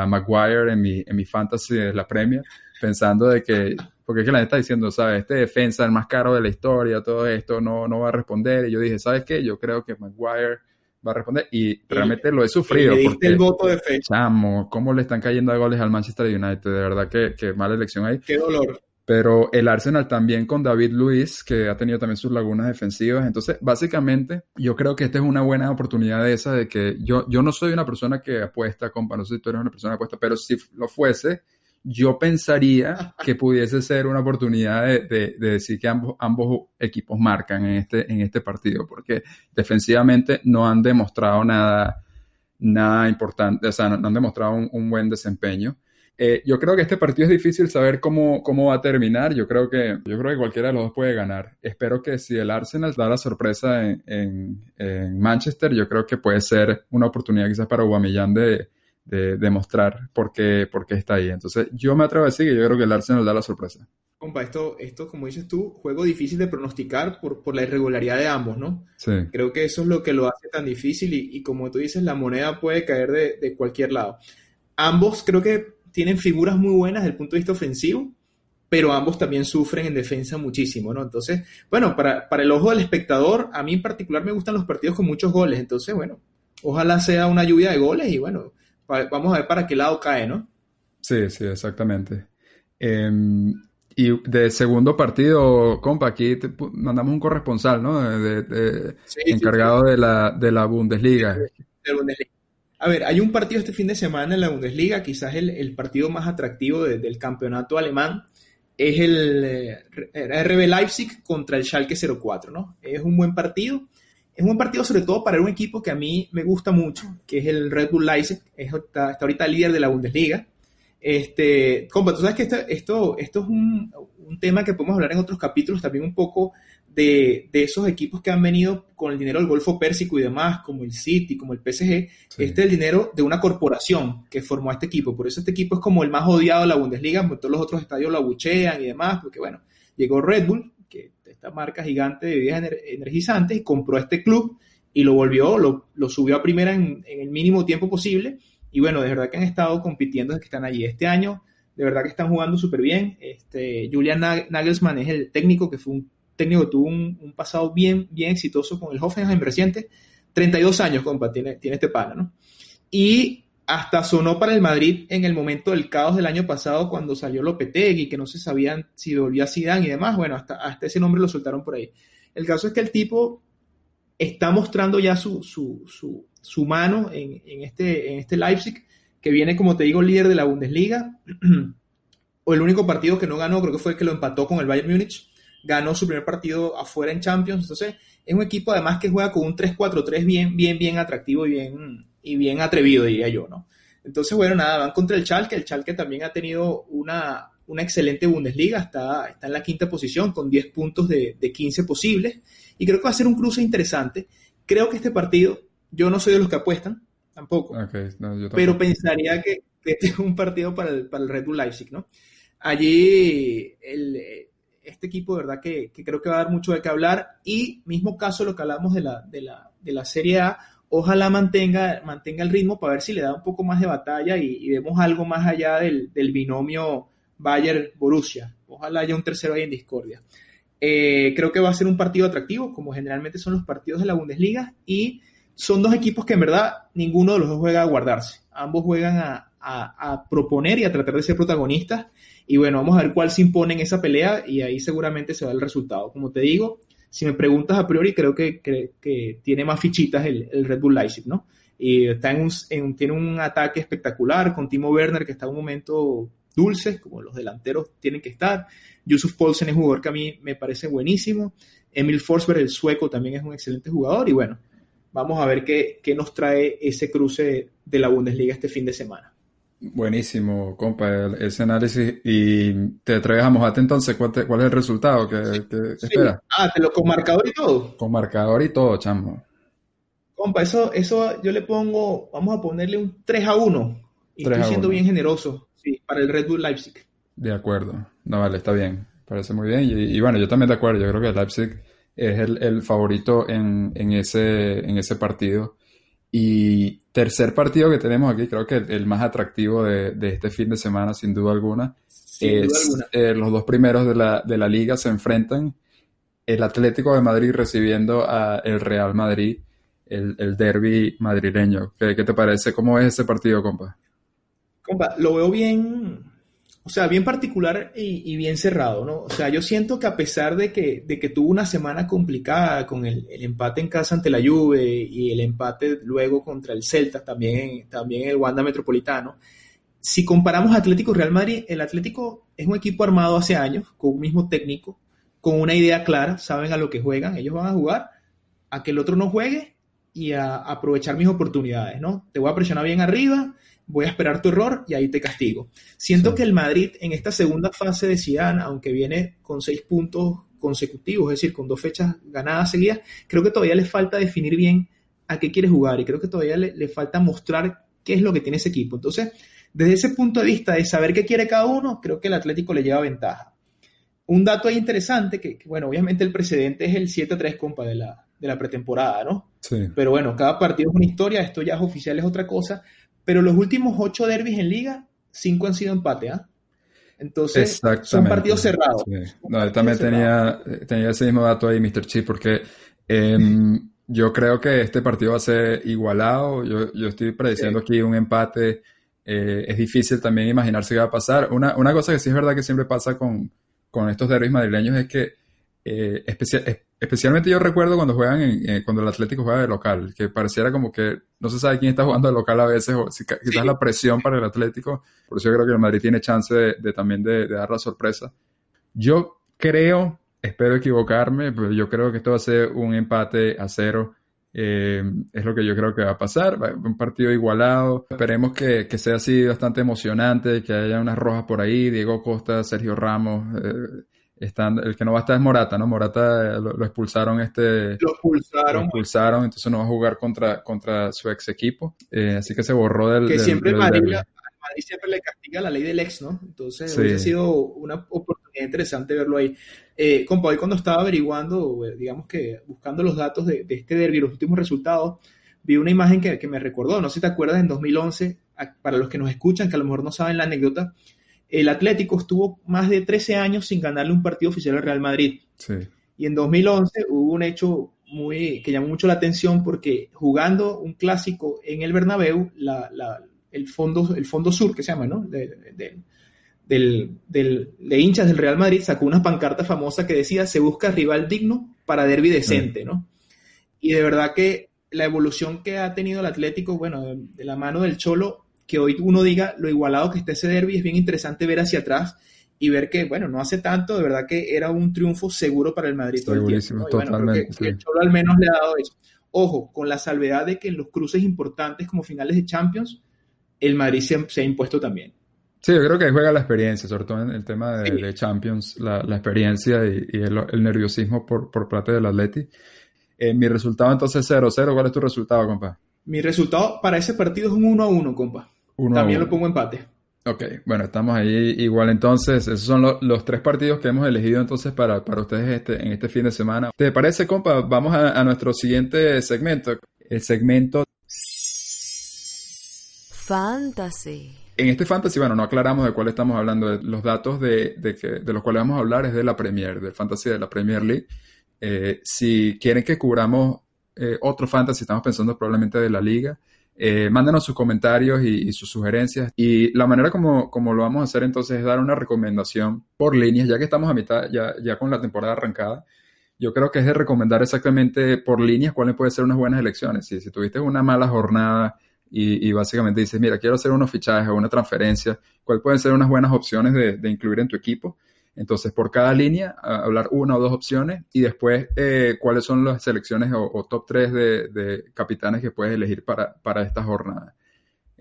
Maguire en mi, en mi fantasy de la Premier, pensando de que, porque es que la gente está diciendo, ¿sabes? Este defensa, el más caro de la historia, todo esto no, no va a responder. Y yo dije, ¿sabes qué? Yo creo que Maguire va a responder y realmente lo he sufrido. porque, el voto de fe. Chamo, ¿cómo le están cayendo a goles al Manchester United? De verdad que, que mala elección ahí. Qué dolor. Pero el Arsenal también con David Luis, que ha tenido también sus lagunas defensivas. Entonces, básicamente, yo creo que esta es una buena oportunidad de esa, de que yo, yo no soy una persona que apuesta, compa, no sé si tú eres una persona que apuesta, pero si lo fuese, yo pensaría que pudiese ser una oportunidad de, decir que ambos, ambos equipos marcan en este, en este partido, porque defensivamente no han demostrado nada, nada importante, o sea, no, han demostrado un buen desempeño. Eh, yo creo que este partido es difícil saber cómo, cómo va a terminar. Yo creo, que, yo creo que cualquiera de los dos puede ganar. Espero que si el Arsenal da la sorpresa en, en, Manchester, yo creo que puede ser una oportunidad quizás para Aubameyang de, de demostrar por qué, por qué está ahí. Entonces, yo me atrevo a decir que yo creo que el Arsenal da la sorpresa. Compa, esto, esto, como dices tú, juego difícil de pronosticar por, por la irregularidad de ambos, ¿no? Sí. Creo que eso es lo que lo hace tan difícil y, y como tú dices, la moneda puede caer de, de cualquier lado. Ambos creo que tienen figuras muy buenas desde el punto de vista ofensivo, pero ambos también sufren en defensa muchísimo, ¿no? Entonces, bueno, para, para el ojo del espectador, a mí en particular me gustan los partidos con muchos goles, entonces, bueno, ojalá sea una lluvia de goles y bueno, vamos a ver para qué lado cae, ¿no? Sí, sí, exactamente. Em, y de segundo partido, compa, aquí mandamos un corresponsal, ¿no? De, encargado De, la, de la Bundesliga. De la Bundesliga. A ver, hay un partido este fin de semana en la Bundesliga, quizás el, partido más atractivo del campeonato alemán, es el eh, RB Leipzig contra el Schalke 04, ¿no? Es un buen partido. Es un buen partido sobre todo para un equipo que a mí me gusta mucho, que es el Red Bull Leipzig, está, ahorita líder de la Bundesliga. Este, compa, tú sabes que esto, esto, es un, un, tema que podemos hablar en otros capítulos también un poco de, esos equipos que han venido con el dinero del Golfo Pérsico y demás, como el City, como el PSG, este es el dinero de una corporación que formó a este equipo. Por eso este equipo es como el más odiado de la Bundesliga, porque todos los otros estadios lo abuchean y demás, porque bueno, llegó Red Bull, que esta marca gigante de bebidas energizantes, y compró este club y lo volvió, lo, subió a primera en, el mínimo tiempo posible. Y bueno, de verdad que han estado compitiendo desde que están allí. Este año, de verdad que están jugando súper bien. Este, Julian Nagelsmann es el técnico que fue un técnico que tuvo un, pasado bien, bien exitoso con el Hoffenheim reciente. 32 años, compa, tiene, tiene este pana, ¿no? Y hasta sonó para el Madrid en el momento del caos del año pasado cuando salió Lopetegui, que no se sabían si volvía Zidane y demás. Bueno, hasta, hasta ese nombre lo soltaron por ahí. El caso es que el tipo está mostrando ya su, su, su, su mano en, en, este, en este Leipzig, que viene, como te digo, líder de la Bundesliga. o el único partido que no ganó, creo que fue el que lo empató con el Bayern Múnich. Ganó su primer partido afuera en Champions. Entonces, es un equipo además que juega con un 3-4-3 bien, bien, bien atractivo y bien, y bien atrevido, diría yo, ¿no? Entonces, bueno, nada, van contra el Schalke. El Schalke también ha tenido una, una excelente Bundesliga, está, está en la quinta posición con 10 puntos de, de 15 posibles. Y creo que va a ser un cruce interesante. Creo que este partido, yo no soy de los que apuestan, tampoco. Pero pensaría que, este es un partido para el, para el Red Bull Leipzig, ¿no? Allí el, este equipo, de verdad, que, que, creo que va a dar mucho de qué hablar. Y mismo caso lo que hablamos de la, de la, de la Serie A, ojalá mantenga, mantenga el ritmo para ver si le da un poco más de batalla y, vemos algo más allá del, binomio Bayern-Borussia. Ojalá haya un tercero ahí en discordia. Eh, creo que va a ser un partido atractivo, como generalmente son los partidos de la Bundesliga, y son dos equipos que en verdad ninguno de los dos juega a guardarse. Ambos juegan a, proponer y a tratar de ser protagonistas. Y bueno, vamos a ver cuál se impone en esa pelea y ahí seguramente se va el resultado. Como te digo, si me preguntas a priori, creo que, que, tiene más fichitas el, Red Bull Leipzig, ¿no? Y está en un, tiene un ataque espectacular con Timo Werner, que está en un momento dulce, como los delanteros tienen que estar. Yusuf Poulsen es un jugador que a mí me parece buenísimo. Emil Forsberg, el sueco, también es un excelente jugador. Y bueno, vamos a ver qué, qué nos trae ese cruce de la Bundesliga este fin de semana. Buenísimo, compa, ese análisis. Y te atreves a mojarte entonces, ¿cuál, es el resultado que, esperas? Ah, te lo con marcador y todo. Con marcador y todo, chamo. Compa, eso, eso yo le pongo, vamos a ponerle un 3 a 1. Y estoy siendo bien generoso, sí, para el Red Bull Leipzig. De acuerdo. No, vale, está bien. Parece muy bien. Y, bueno, yo también de acuerdo. Yo creo que el Leipzig es el, favorito en, ese, en ese partido. Y tercer partido que tenemos aquí, creo que el, más atractivo de, este fin de semana, sin duda alguna, es eh, los dos primeros de la, de la liga se enfrentan. El Atlético de Madrid recibiendo a el Real Madrid, el, el derby madrileño. ¿Qué, ¿Qué, te parece? ¿Cómo es ese partido, compa? Compa, lo veo bien, o sea, bien particular y, bien cerrado, ¿no? O sea, yo siento que a pesar de que, de que tuvo una semana complicada con el, empate en casa ante la Juve y el empate luego contra el Celta, también, también el Wanda Metropolitano, si comparamos Atlético Real Madrid, el Atlético es un equipo armado hace años, con un mismo técnico, con una idea clara, saben a lo que juegan, ellos van a jugar a que el otro no juegue y a aprovechar mis oportunidades, ¿no? Te voy a presionar bien arriba, voy a esperar tu error y ahí te castigo. Siento que el Madrid en esta segunda fase de Zidane, aunque viene con seis puntos consecutivos, es decir, con dos fechas ganadas seguidas, creo que todavía le falta definir bien a qué quiere jugar y creo que todavía le, falta mostrar qué es lo que tiene ese equipo. Entonces, desde ese punto de vista de saber qué quiere cada uno, creo que el Atlético le lleva ventaja. Un dato ahí interesante, que, bueno, obviamente el precedente es el 7-3, compa, de la, de la pretemporada, ¿no? Sí. Pero bueno, cada partido es una historia, esto ya es oficial, es otra cosa, pero los últimos ocho derbis en liga, cinco han sido empate, ¿ah? Entonces, son partidos cerrados. No, yo también tenía, tenía ese mismo dato ahí, Mr. Chip, porque em, yo creo que este partido va a ser igualado. Yo, yo estoy prediciendo aquí un empate. Eh, es difícil también imaginarse qué va a pasar. Una, una, cosa que sí es verdad que siempre pasa con, con estos derbis madrileños es que eh, especialmente yo recuerdo cuando juegan en, eh, cuando el Atlético juega de local, que pareciera como que no se sabe quién está jugando de local a veces, o si, quizás la presión para el Atlético, por eso yo creo que el Madrid tiene chance de, también de, dar la sorpresa. Yo creo, espero equivocarme, pero yo creo que esto va a ser un empate a cero. Eh, es lo que yo creo que va a pasar. Un partido igualado. Esperemos que, que, sea así bastante emocionante, que haya unas rojas por ahí. Diego Costa, Sergio Ramos, el que no va a estar es Morata, ¿no? Morata eh, lo, expulsaron este... Lo expulsaron. Lo expulsaron, entonces no va a jugar contra, contra su ex equipo. Eh, así que se borró del... Que siempre Madrid, siempre le castiga la ley del ex, ¿no? Entonces ha sido una oportunidad interesante verlo ahí. Eh, compa, hoy cuando estaba averiguando, eh, digamos que buscando los datos de, este derby, los últimos resultados, vi una imagen que, que, me recordó, no sé si te acuerdas, en 2011, para los que nos escuchan, que a lo mejor no saben la anécdota, el Atlético estuvo más de 13 años sin ganarle un partido oficial al Real Madrid. Sí. Y en 2011 hubo un hecho muy, que llamó mucho la atención porque jugando un clásico en el Bernabéu, la, la, el, fondo, el fondo sur, que se llama, ¿no? De, de, del, del, de hinchas del Real Madrid sacó una pancarta famosa que decía se busca rival digno para derby decente, ¿no? Y de verdad que la evolución que ha tenido el Atlético, bueno, de, de la mano del Cholo, que hoy uno diga lo igualado que está ese derby, es bien interesante ver hacia atrás y ver que, bueno, no hace tanto, de verdad que era un triunfo seguro para el Madrid todo el tiempo. ¿no? Y bueno, creo que, que, el Cholo al menos le ha dado eso. Ojo, con la salvedad de que en los cruces importantes como finales de Champions, el Madrid se, se ha impuesto también. Sí, yo creo que ahí juega la experiencia, sobre todo en el tema de, sí. de Champions, la, la, experiencia y, y el, el, nerviosismo por, por parte del Atleti. Eh, mi resultado entonces 0-0, ¿cuál es tu resultado, compa? Mi resultado para ese partido es un 1-1, compa. Uno También lo pongo empate. Ok, bueno, estamos ahí igual entonces. Esos son lo, los tres partidos que hemos elegido entonces para, para ustedes este, en este fin de semana. ¿Te parece, compa? Vamos a, a nuestro siguiente segmento. El segmento Fantasy. En este fantasy, bueno, no aclaramos de cuál estamos hablando. Los datos de, de, que, de los cuales vamos a hablar es de la Premier, del fantasy de la Premier League. Eh, si quieren que cubramos eh, otro fantasy, estamos pensando probablemente de la liga. Eh, mándenos sus comentarios y, sus sugerencias. Y la manera como, como, lo vamos a hacer entonces es dar una recomendación por líneas, ya que estamos a mitad, ya, ya con la temporada arrancada. Yo creo que es de recomendar exactamente por líneas cuáles pueden ser unas buenas elecciones. Si, si tuviste una mala jornada y, básicamente dices, mira, quiero hacer unos fichajes o una transferencia, ¿cuáles pueden ser unas buenas opciones de incluir en tu equipo? Entonces, por cada línea, hablar una o dos opciones y después eh, cuáles son las selecciones o, top 3 de, capitanes que puedes elegir para, para esta jornada.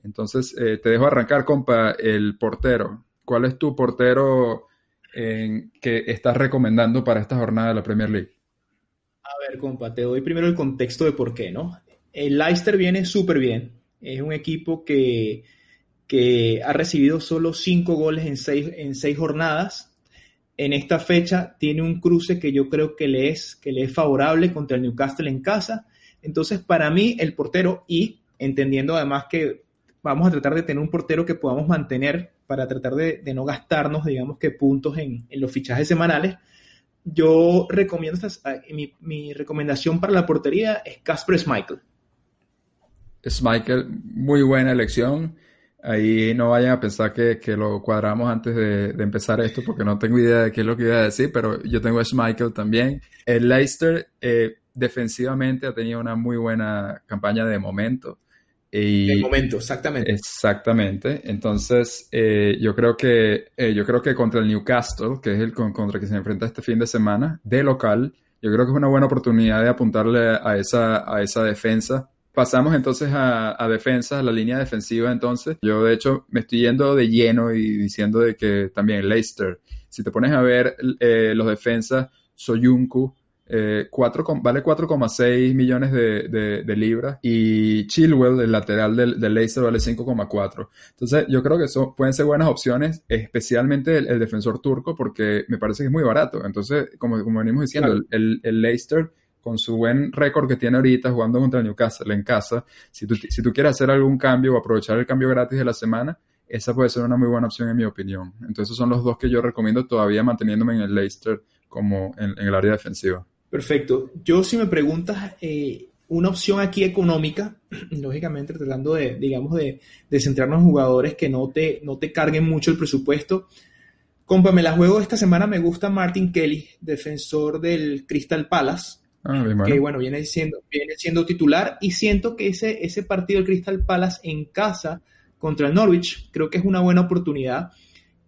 Entonces, eh, te dejo arrancar, compa, el portero. ¿Cuál es tu portero en, que estás recomendando para esta jornada de la Premier League? A ver, compa, te doy primero el contexto de por qué, ¿no? El Leicester viene súper bien. Es un equipo que, que ha recibido solo 5 goles en 6 en seis jornadas en esta fecha tiene un cruce que yo creo que le es, que le es favorable contra el Newcastle en casa. Entonces, para mí, el portero, y entendiendo además que vamos a tratar de tener un portero que podamos mantener para tratar de, no gastarnos, digamos que puntos en, en, los fichajes semanales, yo recomiendo, estas, mi, mi, recomendación para la portería es Casper Schmeichel. Schmeichel, muy buena elección. Ahí no vayan a pensar que, que lo cuadramos antes de, de, empezar esto, porque no tengo idea de qué es lo que iba a decir, pero yo tengo a Schmeichel también. El Leicester eh, defensivamente ha tenido una muy buena campaña de momento. Y, de momento, exactamente. Exactamente. Entonces, eh, yo creo que eh, yo creo que contra el Newcastle, que es el con, contra el que se enfrenta este fin de semana, de local, yo creo que es una buena oportunidad de apuntarle a esa, a esa defensa Pasamos entonces a, a, defensa, a la línea defensiva entonces. Yo de hecho me estoy yendo de lleno y diciendo de que también Leicester, si te pones a ver eh, los defensas, Soyuncu, eh, 4, vale 4,6 millones de, de, de, libras y Chilwell, el lateral del, del Leicester, vale 5,4. Entonces yo creo que son, pueden ser buenas opciones, especialmente el, el, defensor turco, porque me parece que es muy barato. Entonces, como, como venimos diciendo, claro. el, el Leicester con su buen récord que tiene ahorita jugando contra el Newcastle en casa, si tú, si tú quieres hacer algún cambio o aprovechar el cambio gratis de la semana, esa puede ser una muy buena opción en mi opinión. Entonces son los dos que yo recomiendo todavía manteniéndome en el Leicester como en, el área defensiva. Perfecto. Yo si me preguntas eh, una opción aquí económica, lógicamente tratando de, digamos, de, de, centrarnos en jugadores que no te, no te carguen mucho el presupuesto. Compa, me la juego esta semana, me gusta Martin Kelly, defensor del Crystal Palace Ah, bueno. que bueno, viene siendo, viene siendo titular y siento que ese, ese partido del Crystal Palace en casa contra el Norwich creo que es una buena oportunidad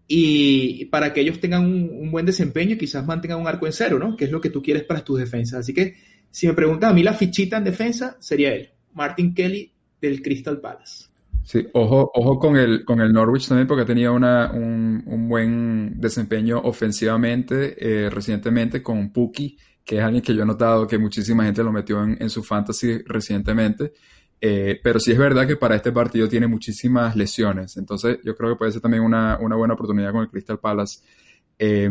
y para que ellos tengan un, un, buen desempeño y quizás mantengan un arco en cero, ¿no? Que es lo que tú quieres para tus defensas. Así que si me preguntas a mí la fichita en defensa sería él, Martin Kelly del Crystal Palace. Sí, ojo, ojo con el, con el Norwich también porque tenía una, un, un buen desempeño ofensivamente eh, recientemente con Puki que es alguien que yo he notado que muchísima gente lo metió en, en su fantasy recientemente. Eh, pero sí es verdad que para este partido tiene muchísimas lesiones. Entonces yo creo que puede ser también una, una buena oportunidad con el Crystal Palace. Eh,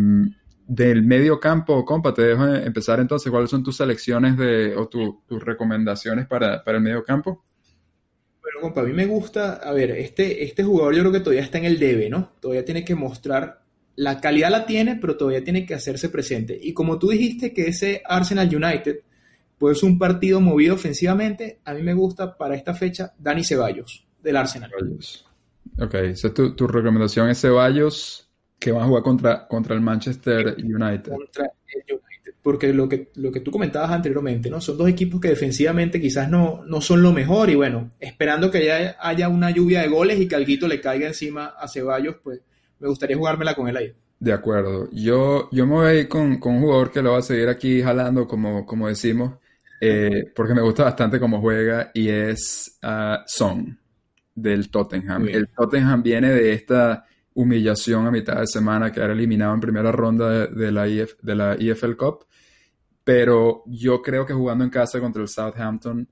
del medio campo, compa, te dejo empezar entonces. ¿Cuáles son tus selecciones de, o tu, tus recomendaciones para, para el medio campo? Bueno, compa, a mí me gusta, a ver, este, este jugador yo creo que todavía está en el debe, ¿no? Todavía tiene que mostrar, la calidad la tiene, pero todavía tiene que hacerse presente. Y como tú dijiste que ese Arsenal United, pues un partido movido ofensivamente, a mí me gusta para esta fecha Dani Ceballos, del Arsenal. Ceballos. Ok, so tu, tu recomendación es Ceballos, que va a jugar contra, contra el Manchester United. Contra el United porque lo que, lo que tú comentabas anteriormente, ¿no? Son dos equipos que defensivamente quizás no, no son lo mejor y bueno, esperando que haya, haya una lluvia de goles y que Alguito le caiga encima a Ceballos, pues me gustaría jugármela con él ahí. De acuerdo. Yo, yo me voy a ir con, con un jugador que lo va a seguir aquí jalando, como, como decimos, eh, porque me gusta bastante cómo juega y es uh, Son del Tottenham. El Tottenham viene de esta humillación a mitad de semana, que era eliminado en primera ronda de, de la, IF, de la EFL Cup pero yo creo que jugando en casa contra el Southampton,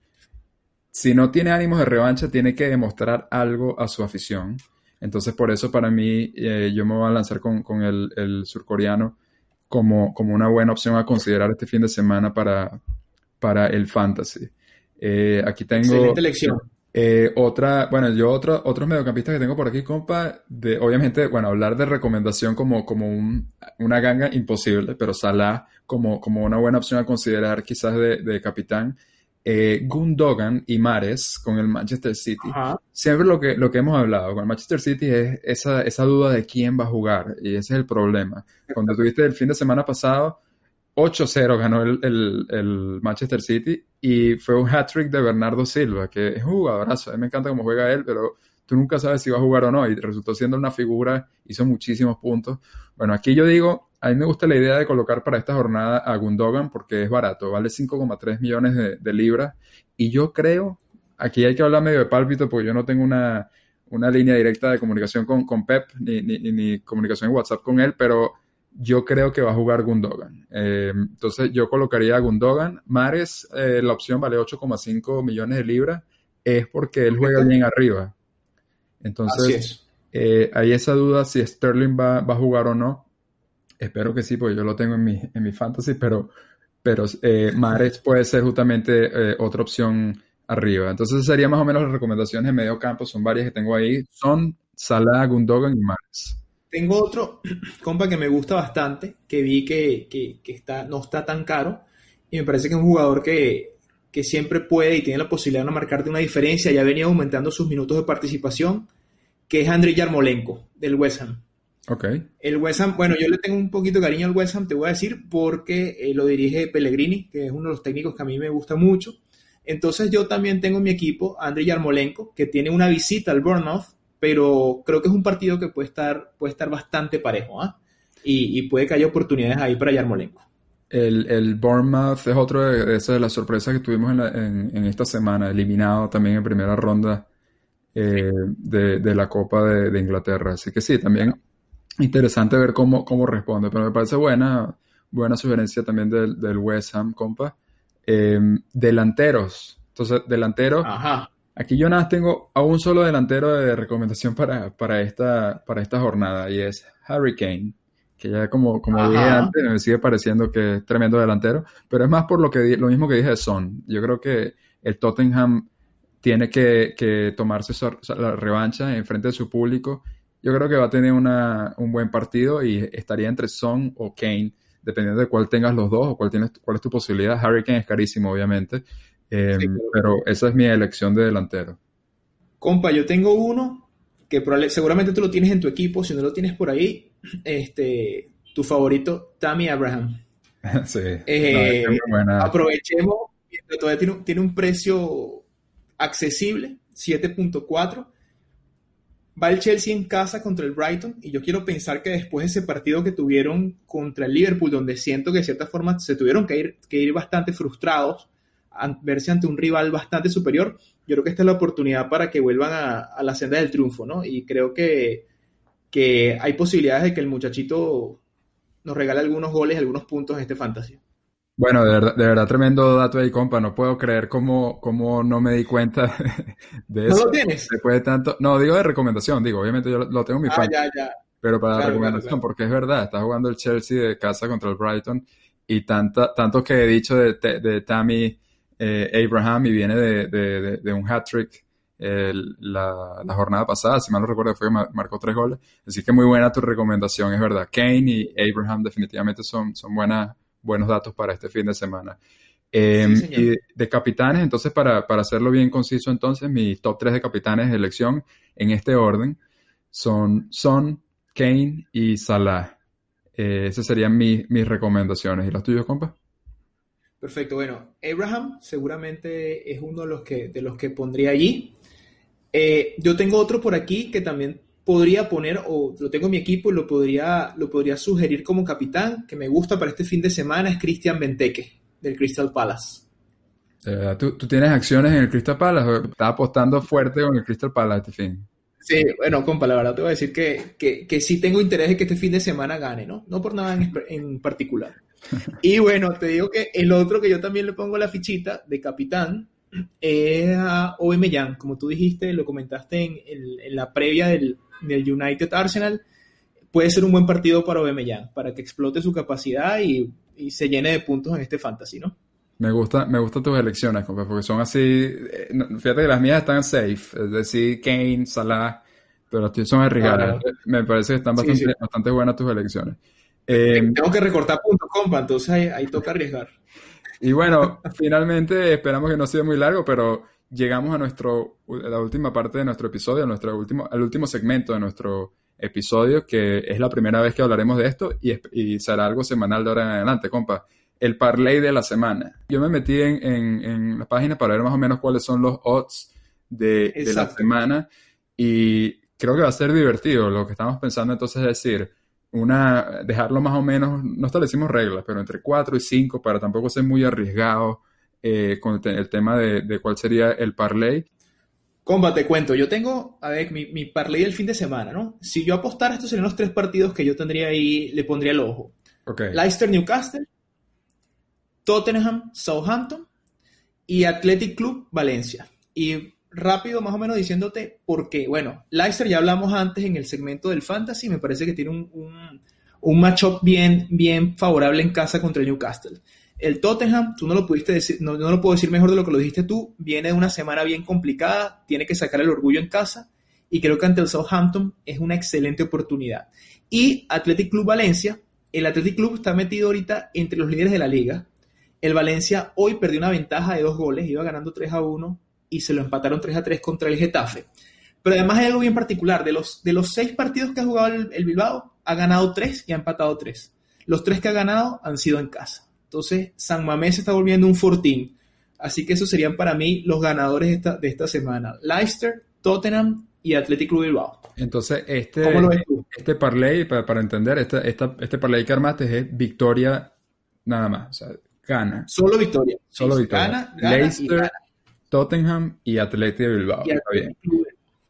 si no tiene ánimos de revancha, tiene que demostrar algo a su afición. Entonces, por eso para mí, eh, yo me voy a lanzar con, con el, el, surcoreano como, como una buena opción a considerar este fin de semana para, para el fantasy. Eh, aquí tengo... Excelente elección. Eh, otra, bueno, yo otro, otros mediocampistas que tengo por aquí, compa, de, obviamente, bueno, hablar de recomendación como, como un, una ganga imposible, pero Salah como, como una buena opción a considerar quizás de, de capitán. Eh, Gundogan y Mares con el Manchester City. Ajá. Siempre lo que, lo que hemos hablado con el Manchester City es esa, esa duda de quién va a jugar y ese es el problema. Cuando tuviste el fin de semana pasado, 8-0 ganó el, el, el, Manchester City y fue un hat-trick de Bernardo Silva, que es un jugadorazo. A mí me encanta cómo juega él, pero tú nunca sabes si va a jugar o no y resultó siendo una figura, hizo muchísimos puntos. Bueno, aquí yo digo, a mí me gusta la idea de colocar para esta jornada a Gundogan porque es barato, vale 5,3 millones de, de, libras y yo creo, aquí hay que hablar medio de pálpito porque yo no tengo una, una línea directa de comunicación con, con Pep ni, ni, ni comunicación en WhatsApp con él, pero yo creo que va a jugar Gundogan. Eh, entonces yo colocaría a Gundogan. Mares, eh, la opción vale 8,5 millones de libras, es porque él juega bien arriba. Entonces, eh, hay esa duda si Sterling va, va, a jugar o no. Espero que sí, porque yo lo tengo en mi, en mi fantasy, pero, pero eh, Mares puede ser justamente otra opción arriba. Entonces sería más o menos las recomendaciones de medio campo, son varias que tengo ahí. Son Salah, Gundogan y Mares. Tengo otro compa que me gusta bastante, que vi que, que, que, está, no está tan caro y me parece que es un jugador que, que siempre puede y tiene la posibilidad de marcarte una diferencia. Ya venía aumentando sus minutos de participación, que es Andriy Yarmolenko del West Ham. Ok. El West Ham, bueno, yo le tengo un poquito de cariño al West Ham, te voy a decir, porque eh, lo dirige Pellegrini, que es uno de los técnicos que a mí me gusta mucho. Entonces yo también tengo en mi equipo a Andriy Yarmolenko, que tiene una visita al Bournemouth pero creo que es un partido que puede estar, puede estar bastante parejo, ¿ah? Y, y, puede que haya oportunidades ahí para Yarmolenko. El, el Bournemouth es otro de, de esas de las sorpresas que tuvimos en, la, en, en, esta semana, eliminado también en primera ronda eh, de, de, la Copa de, de, Inglaterra. Así que sí, también interesante ver cómo, cómo responde, pero me parece buena, buena sugerencia también del, del West Ham, compa. Eh, delanteros. Entonces, delanteros. Ajá. Aquí yo nada más tengo a un solo delantero de recomendación para, para, esta, para esta jornada y es Harry Kane, que ya como, como dije antes me sigue pareciendo que es tremendo delantero, pero es más por lo, que, lo mismo que dije de Son. Yo creo que el Tottenham tiene que, que tomarse la revancha en frente de su público. Yo creo que va a tener una, un buen partido y estaría entre Son o Kane, dependiendo de cuál tengas los dos o cuál, tienes, cuál es tu posibilidad. Harry Kane es carísimo, obviamente. Eh, sí, claro. Pero esa es mi elección de delantero. Compa, yo tengo uno que seguramente tú lo tienes en tu equipo, si no lo tienes por ahí, este, tu favorito, Tammy Abraham. sí. Eh, no, aprovechemos, todavía tiene, tiene un precio accesible, 7.4. Va el Chelsea en casa contra el Brighton y yo quiero pensar que después de ese partido que tuvieron contra el Liverpool, donde siento que de cierta forma se tuvieron que ir, que ir bastante frustrados, verse ante un rival bastante superior, yo creo que esta es la oportunidad para que vuelvan a, a la senda del triunfo, ¿no? Y creo que, que, hay posibilidades de que el muchachito nos regale algunos goles, algunos puntos en este fantasy. Bueno, de verdad, de verdad tremendo dato ahí, compa. No puedo creer cómo, cómo no me di cuenta de eso. ¿No lo tienes? Después de tanto... No, digo de recomendación, digo, obviamente yo lo tengo en mi ah, ya, ya. Pero para claro, la recomendación, claro, claro. porque es verdad, está jugando el Chelsea de casa contra el Brighton y tanta, tanto que he dicho de, de, de Tammy eh, Abraham y viene de, de, de un hat-trick la, la jornada pasada, si mal no recuerdo, fue que ma- marcó tres goles. Así que muy buena tu recomendación, es verdad. Kane y Abraham definitivamente son, son buenas, buenos datos para este fin de semana. Eh, Sí, señor. y de, de capitanes, entonces, para, para hacerlo bien conciso, entonces, mis top 3 de capitanes de elección en este orden son Son, Kane y Salah. Eh, esas serían mi- mis recomendaciones. ¿Y los tuyos, compa? Perfecto, bueno, Abraham seguramente es uno de los que, de los que pondría allí. Eh, yo tengo otro por aquí que también podría poner, o lo tengo en mi equipo y lo podría, lo podría sugerir como capitán, que me gusta para este fin de semana, es Christian Benteke, del Crystal Palace. ¿tú, tú tienes acciones en el Crystal Palace? ¿Estás apostando fuerte con el Crystal Palace este fin? Sí, bueno, compa, la verdad te voy a decir que, que, que sí tengo interés de que este fin de semana gane, ¿no? No por nada en, en particular. Y bueno, te digo que el otro que yo también le pongo la fichita de capitán es a Aubameyang. Como tú dijiste, lo comentaste en, en la previa del, del United Arsenal, puede ser un buen partido para Aubameyang, para que explote su capacidad y, y se llene de puntos en este fantasy, ¿no? Me gusta, me gustan tus elecciones, compa, porque son así. eh, fíjate que las mías están safe, es decir, Kane, Salah, pero las tuyas son arriesgadas. Me parece que están Sí, bastante, sí. bastante buenas tus elecciones. Eh, Tengo que recortar puntos, compa, entonces ahí, ahí toca arriesgar. y bueno, finalmente esperamos que no sea muy largo, pero llegamos a nuestro, a la última parte de nuestro episodio, a nuestro último, al último segmento de nuestro episodio, que es la primera vez que hablaremos de esto y, será algo semanal de ahora en adelante, compa. El parlay de la semana. Yo me metí en, en- en la página para ver más o menos cuáles son los odds de, de la semana y creo que va a ser divertido. Lo que estamos pensando entonces es decir, una, dejarlo más o menos, no establecimos reglas, pero entre 4 y 5 para tampoco ser muy arriesgado eh, con el, te- el tema de, de cuál sería el parlay. Comba, te cuento, yo tengo, a ver, mi, mi parlay del fin de semana, ¿no? Si yo apostara, estos serían los tres partidos que yo tendría ahí, le pondría el ojo. Ok. Leicester, Newcastle, Tottenham, Southampton y Athletic Club, Valencia. Y rápido, más o menos diciéndote por qué. Bueno, Leicester ya hablamos antes en el segmento del Fantasy, me parece que tiene un, un, un matchup bien, bien favorable en casa contra el Newcastle. El Tottenham, tú no lo pudiste decir, no, no lo puedo decir mejor de lo que lo dijiste tú, viene de una semana bien complicada, tiene que sacar el orgullo en casa y creo que ante el Southampton es una excelente oportunidad. Y Athletic Club Valencia, el Athletic Club está metido ahorita entre los líderes de la liga. El Valencia hoy perdió una ventaja de dos goles, iba ganando 3 a 1 y se lo empataron 3 a 3 contra el Getafe. Pero además hay algo bien particular, de los, de los seis partidos que ha jugado el, el Bilbao, ha ganado 3 y ha empatado 3. Los tres que ha ganado han sido en casa. Entonces, San Mamés se está volviendo un fortín. Así que esos serían para mí los ganadores de esta, de esta semana. Leicester, Tottenham y Athletic Club Bilbao. Entonces, este, ¿Cómo lo ves tú? este parlay, para, para entender, esta, esta- este parlay que armaste es victoria nada más. O sea, gana. Solo victoria. Solo victoria. Gana, gana y Leicester, gana. Tottenham y Athletic Bilbao. Y Está bien.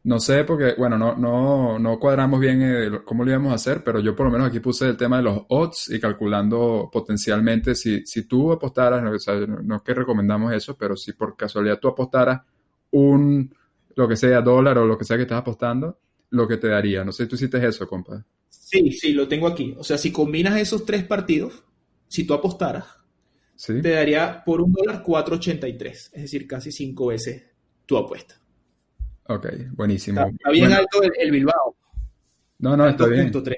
No sé, porque, bueno, no, no, no cuadramos bien eh, cómo lo íbamos a hacer, pero yo por lo menos aquí puse el tema de los odds y calculando potencialmente si, si tú apostaras, no, o sea, no- no es que recomendamos eso, pero si por casualidad tú apostaras un, lo que sea, dólar o lo que sea que estás apostando, lo que te daría. No sé si tú hiciste eso, compa. Sí, sí, lo tengo aquí. O sea, si combinas esos tres partidos, si tú apostaras, ¿Sí? te daría por un dólar 4.83, es decir, casi cinco veces tu apuesta. Ok, buenísimo. Está, está bien Bueno, alto el, el Bilbao, no, no, está bien. 2.3.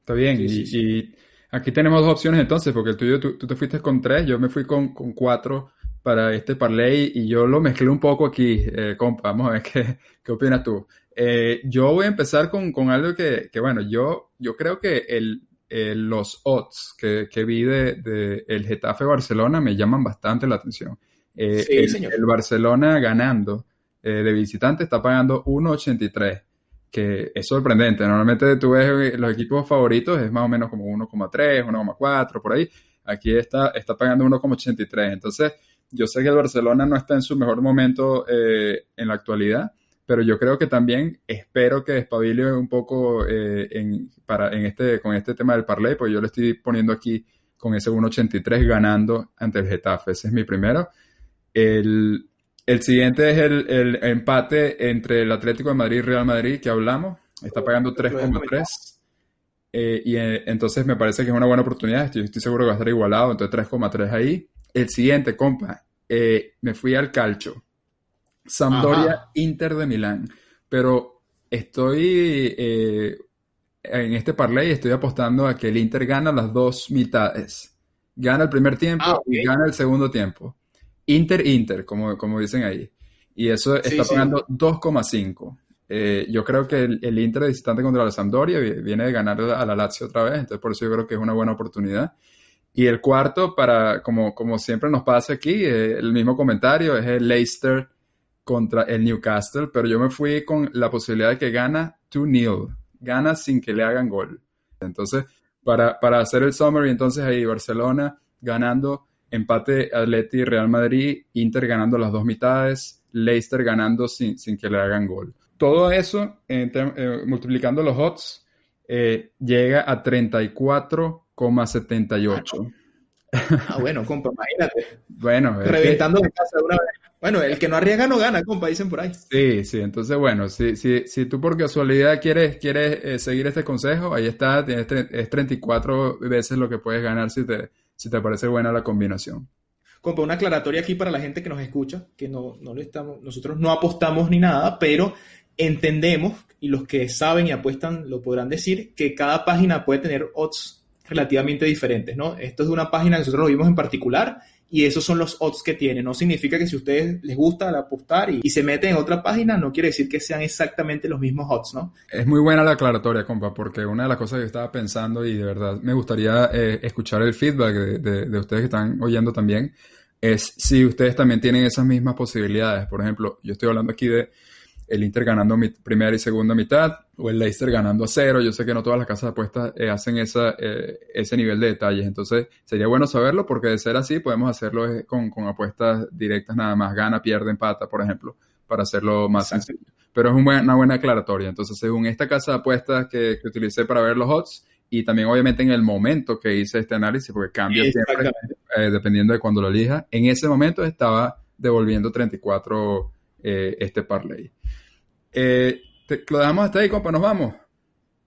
Está bien, Sí, y, sí, y aquí tenemos dos opciones entonces, porque el tuyo, tú, tú te fuiste con tres, yo me fui con, con cuatro para este parlay y yo lo mezclé un poco aquí, eh, compa, vamos a ver qué, qué opinas tú. Eh, yo voy a empezar con, con algo que, que, bueno, yo, yo creo que el, los odds que, que vi de, de el Getafe Barcelona me llaman bastante la atención. Eh, Sí, el, señor. el Barcelona ganando eh, de visitante está pagando 1.83 que es sorprendente. Normalmente tú ves los equipos favoritos, es más o menos como 1,3, 1,4, por ahí. Aquí está, está pagando 1,83. Entonces, yo sé que el Barcelona no está en su mejor momento eh, en la actualidad, pero yo creo que también espero que despabile un poco eh, en, para, en este, con este tema del parlay, porque yo le estoy poniendo aquí con ese 1,83 ganando ante el Getafe. Ese es mi primero. El, el siguiente es el, el empate entre el Atlético de Madrid y Real Madrid que hablamos. Está pagando Lo habías 3,3. Eh, y eh, entonces me parece que es una buena oportunidad. Estoy, estoy seguro que va a estar igualado. Entonces 3,3 ahí. El siguiente, compa. eh, me fui al calcho. Sampdoria, Inter de Milán. Pero estoy eh, en este parlay, estoy apostando a que el Inter gana las dos mitades. Gana el primer tiempo Ah, y gana el segundo tiempo. Inter-Inter, como, como dicen ahí. Y eso está sí. pagando 2,5. Eh, yo creo que el, el Inter de visitante contra la Sampdoria vi- viene de ganar a la Lazio otra vez, entonces por eso yo creo que es una buena oportunidad. Y el cuarto, para, como, como siempre nos pasa aquí, eh, el mismo comentario, es el Leicester contra el Newcastle, pero yo me fui con la posibilidad de que gana 2-0, gana sin que le hagan gol. Entonces, para, para hacer el summary, entonces ahí Barcelona ganando, empate Atleti Real Madrid, Inter ganando las dos mitades, Leicester ganando sin, sin que le hagan gol. Todo eso, eh, multiplicando los odds, eh, llega a 34,78. Ah, bueno, compa, imagínate. Bueno, es que- Reventando de casa de una vez. Bueno, el que no arriesga no gana, compa, dicen por ahí. Sí, sí, entonces bueno, si, si, si tú por casualidad quieres, quieres eh, seguir este consejo, ahí está, tienes es 34 veces lo que puedes ganar si te, si te parece buena la combinación. Compa, una aclaratoria aquí para la gente que nos escucha, que no, no le estamos, nosotros no apostamos ni nada, pero entendemos, y los que saben y apuestan lo podrán decir, que cada página puede tener odds relativamente diferentes, ¿no? Esto es una página que nosotros lo vimos en particular y esos son los odds que tiene. No significa que si a ustedes les gusta apostar y, se meten en otra página, no quiere decir que sean exactamente los mismos odds, ¿no? Es muy buena la aclaratoria, compa, porque una de las cosas que yo estaba pensando y de verdad me gustaría eh, escuchar el feedback de ustedes que están oyendo también, es si ustedes también tienen esas mismas posibilidades. Por ejemplo, yo estoy hablando aquí de el Inter ganando mi primera y segunda mitad o el Leicester ganando a cero. Yo sé que no todas las casas de apuestas eh, hacen esa, eh, ese nivel de detalles. Entonces, sería bueno saberlo porque de ser así podemos hacerlo eh, con, con apuestas directas nada más. Gana, pierde, empata, por ejemplo, para hacerlo más Exacto. sencillo. Pero es una buena aclaratoria. Entonces, según esta casa de apuestas que, que utilicé para ver los odds y también obviamente en el momento que hice este análisis, porque cambia siempre eh, dependiendo de cuando lo elija, en ese momento estaba devolviendo 34 eh, este parlay. Eh, te- lo dejamos hasta ahí, compa, nos vamos.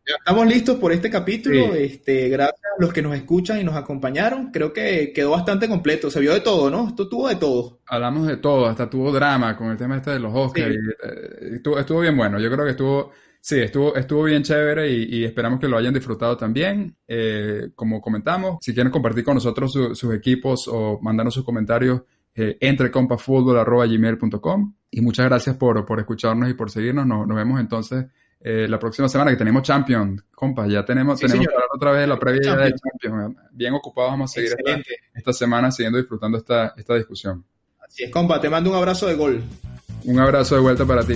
Ya estamos listos por este capítulo. Sí. Este, gracias a los que nos escuchan y nos acompañaron. Creo que quedó bastante completo. Se vio de todo, ¿no? Esto tuvo de todo. Hablamos de todo, hasta tuvo drama con el tema este de los Oscars. Sí. y, eh, estuvo, estuvo bien bueno, yo creo que estuvo, sí, estuvo, estuvo bien chévere y, y esperamos que lo hayan disfrutado también. Eh, como comentamos, si quieren compartir con nosotros su- sus equipos o mandarnos sus comentarios, eh, entrecompafutbol.gmail.com y muchas gracias por, por escucharnos y por seguirnos. Nos, nos vemos entonces eh, la próxima semana que tenemos Champions, compa, ya tenemos, Sí, tenemos señor. que hablar otra vez la previa de Champions. Bien ocupados vamos a seguir esta semana siguiendo disfrutando esta, esta discusión. Así es, compa. Te mando un abrazo de gol. Un abrazo de vuelta para ti.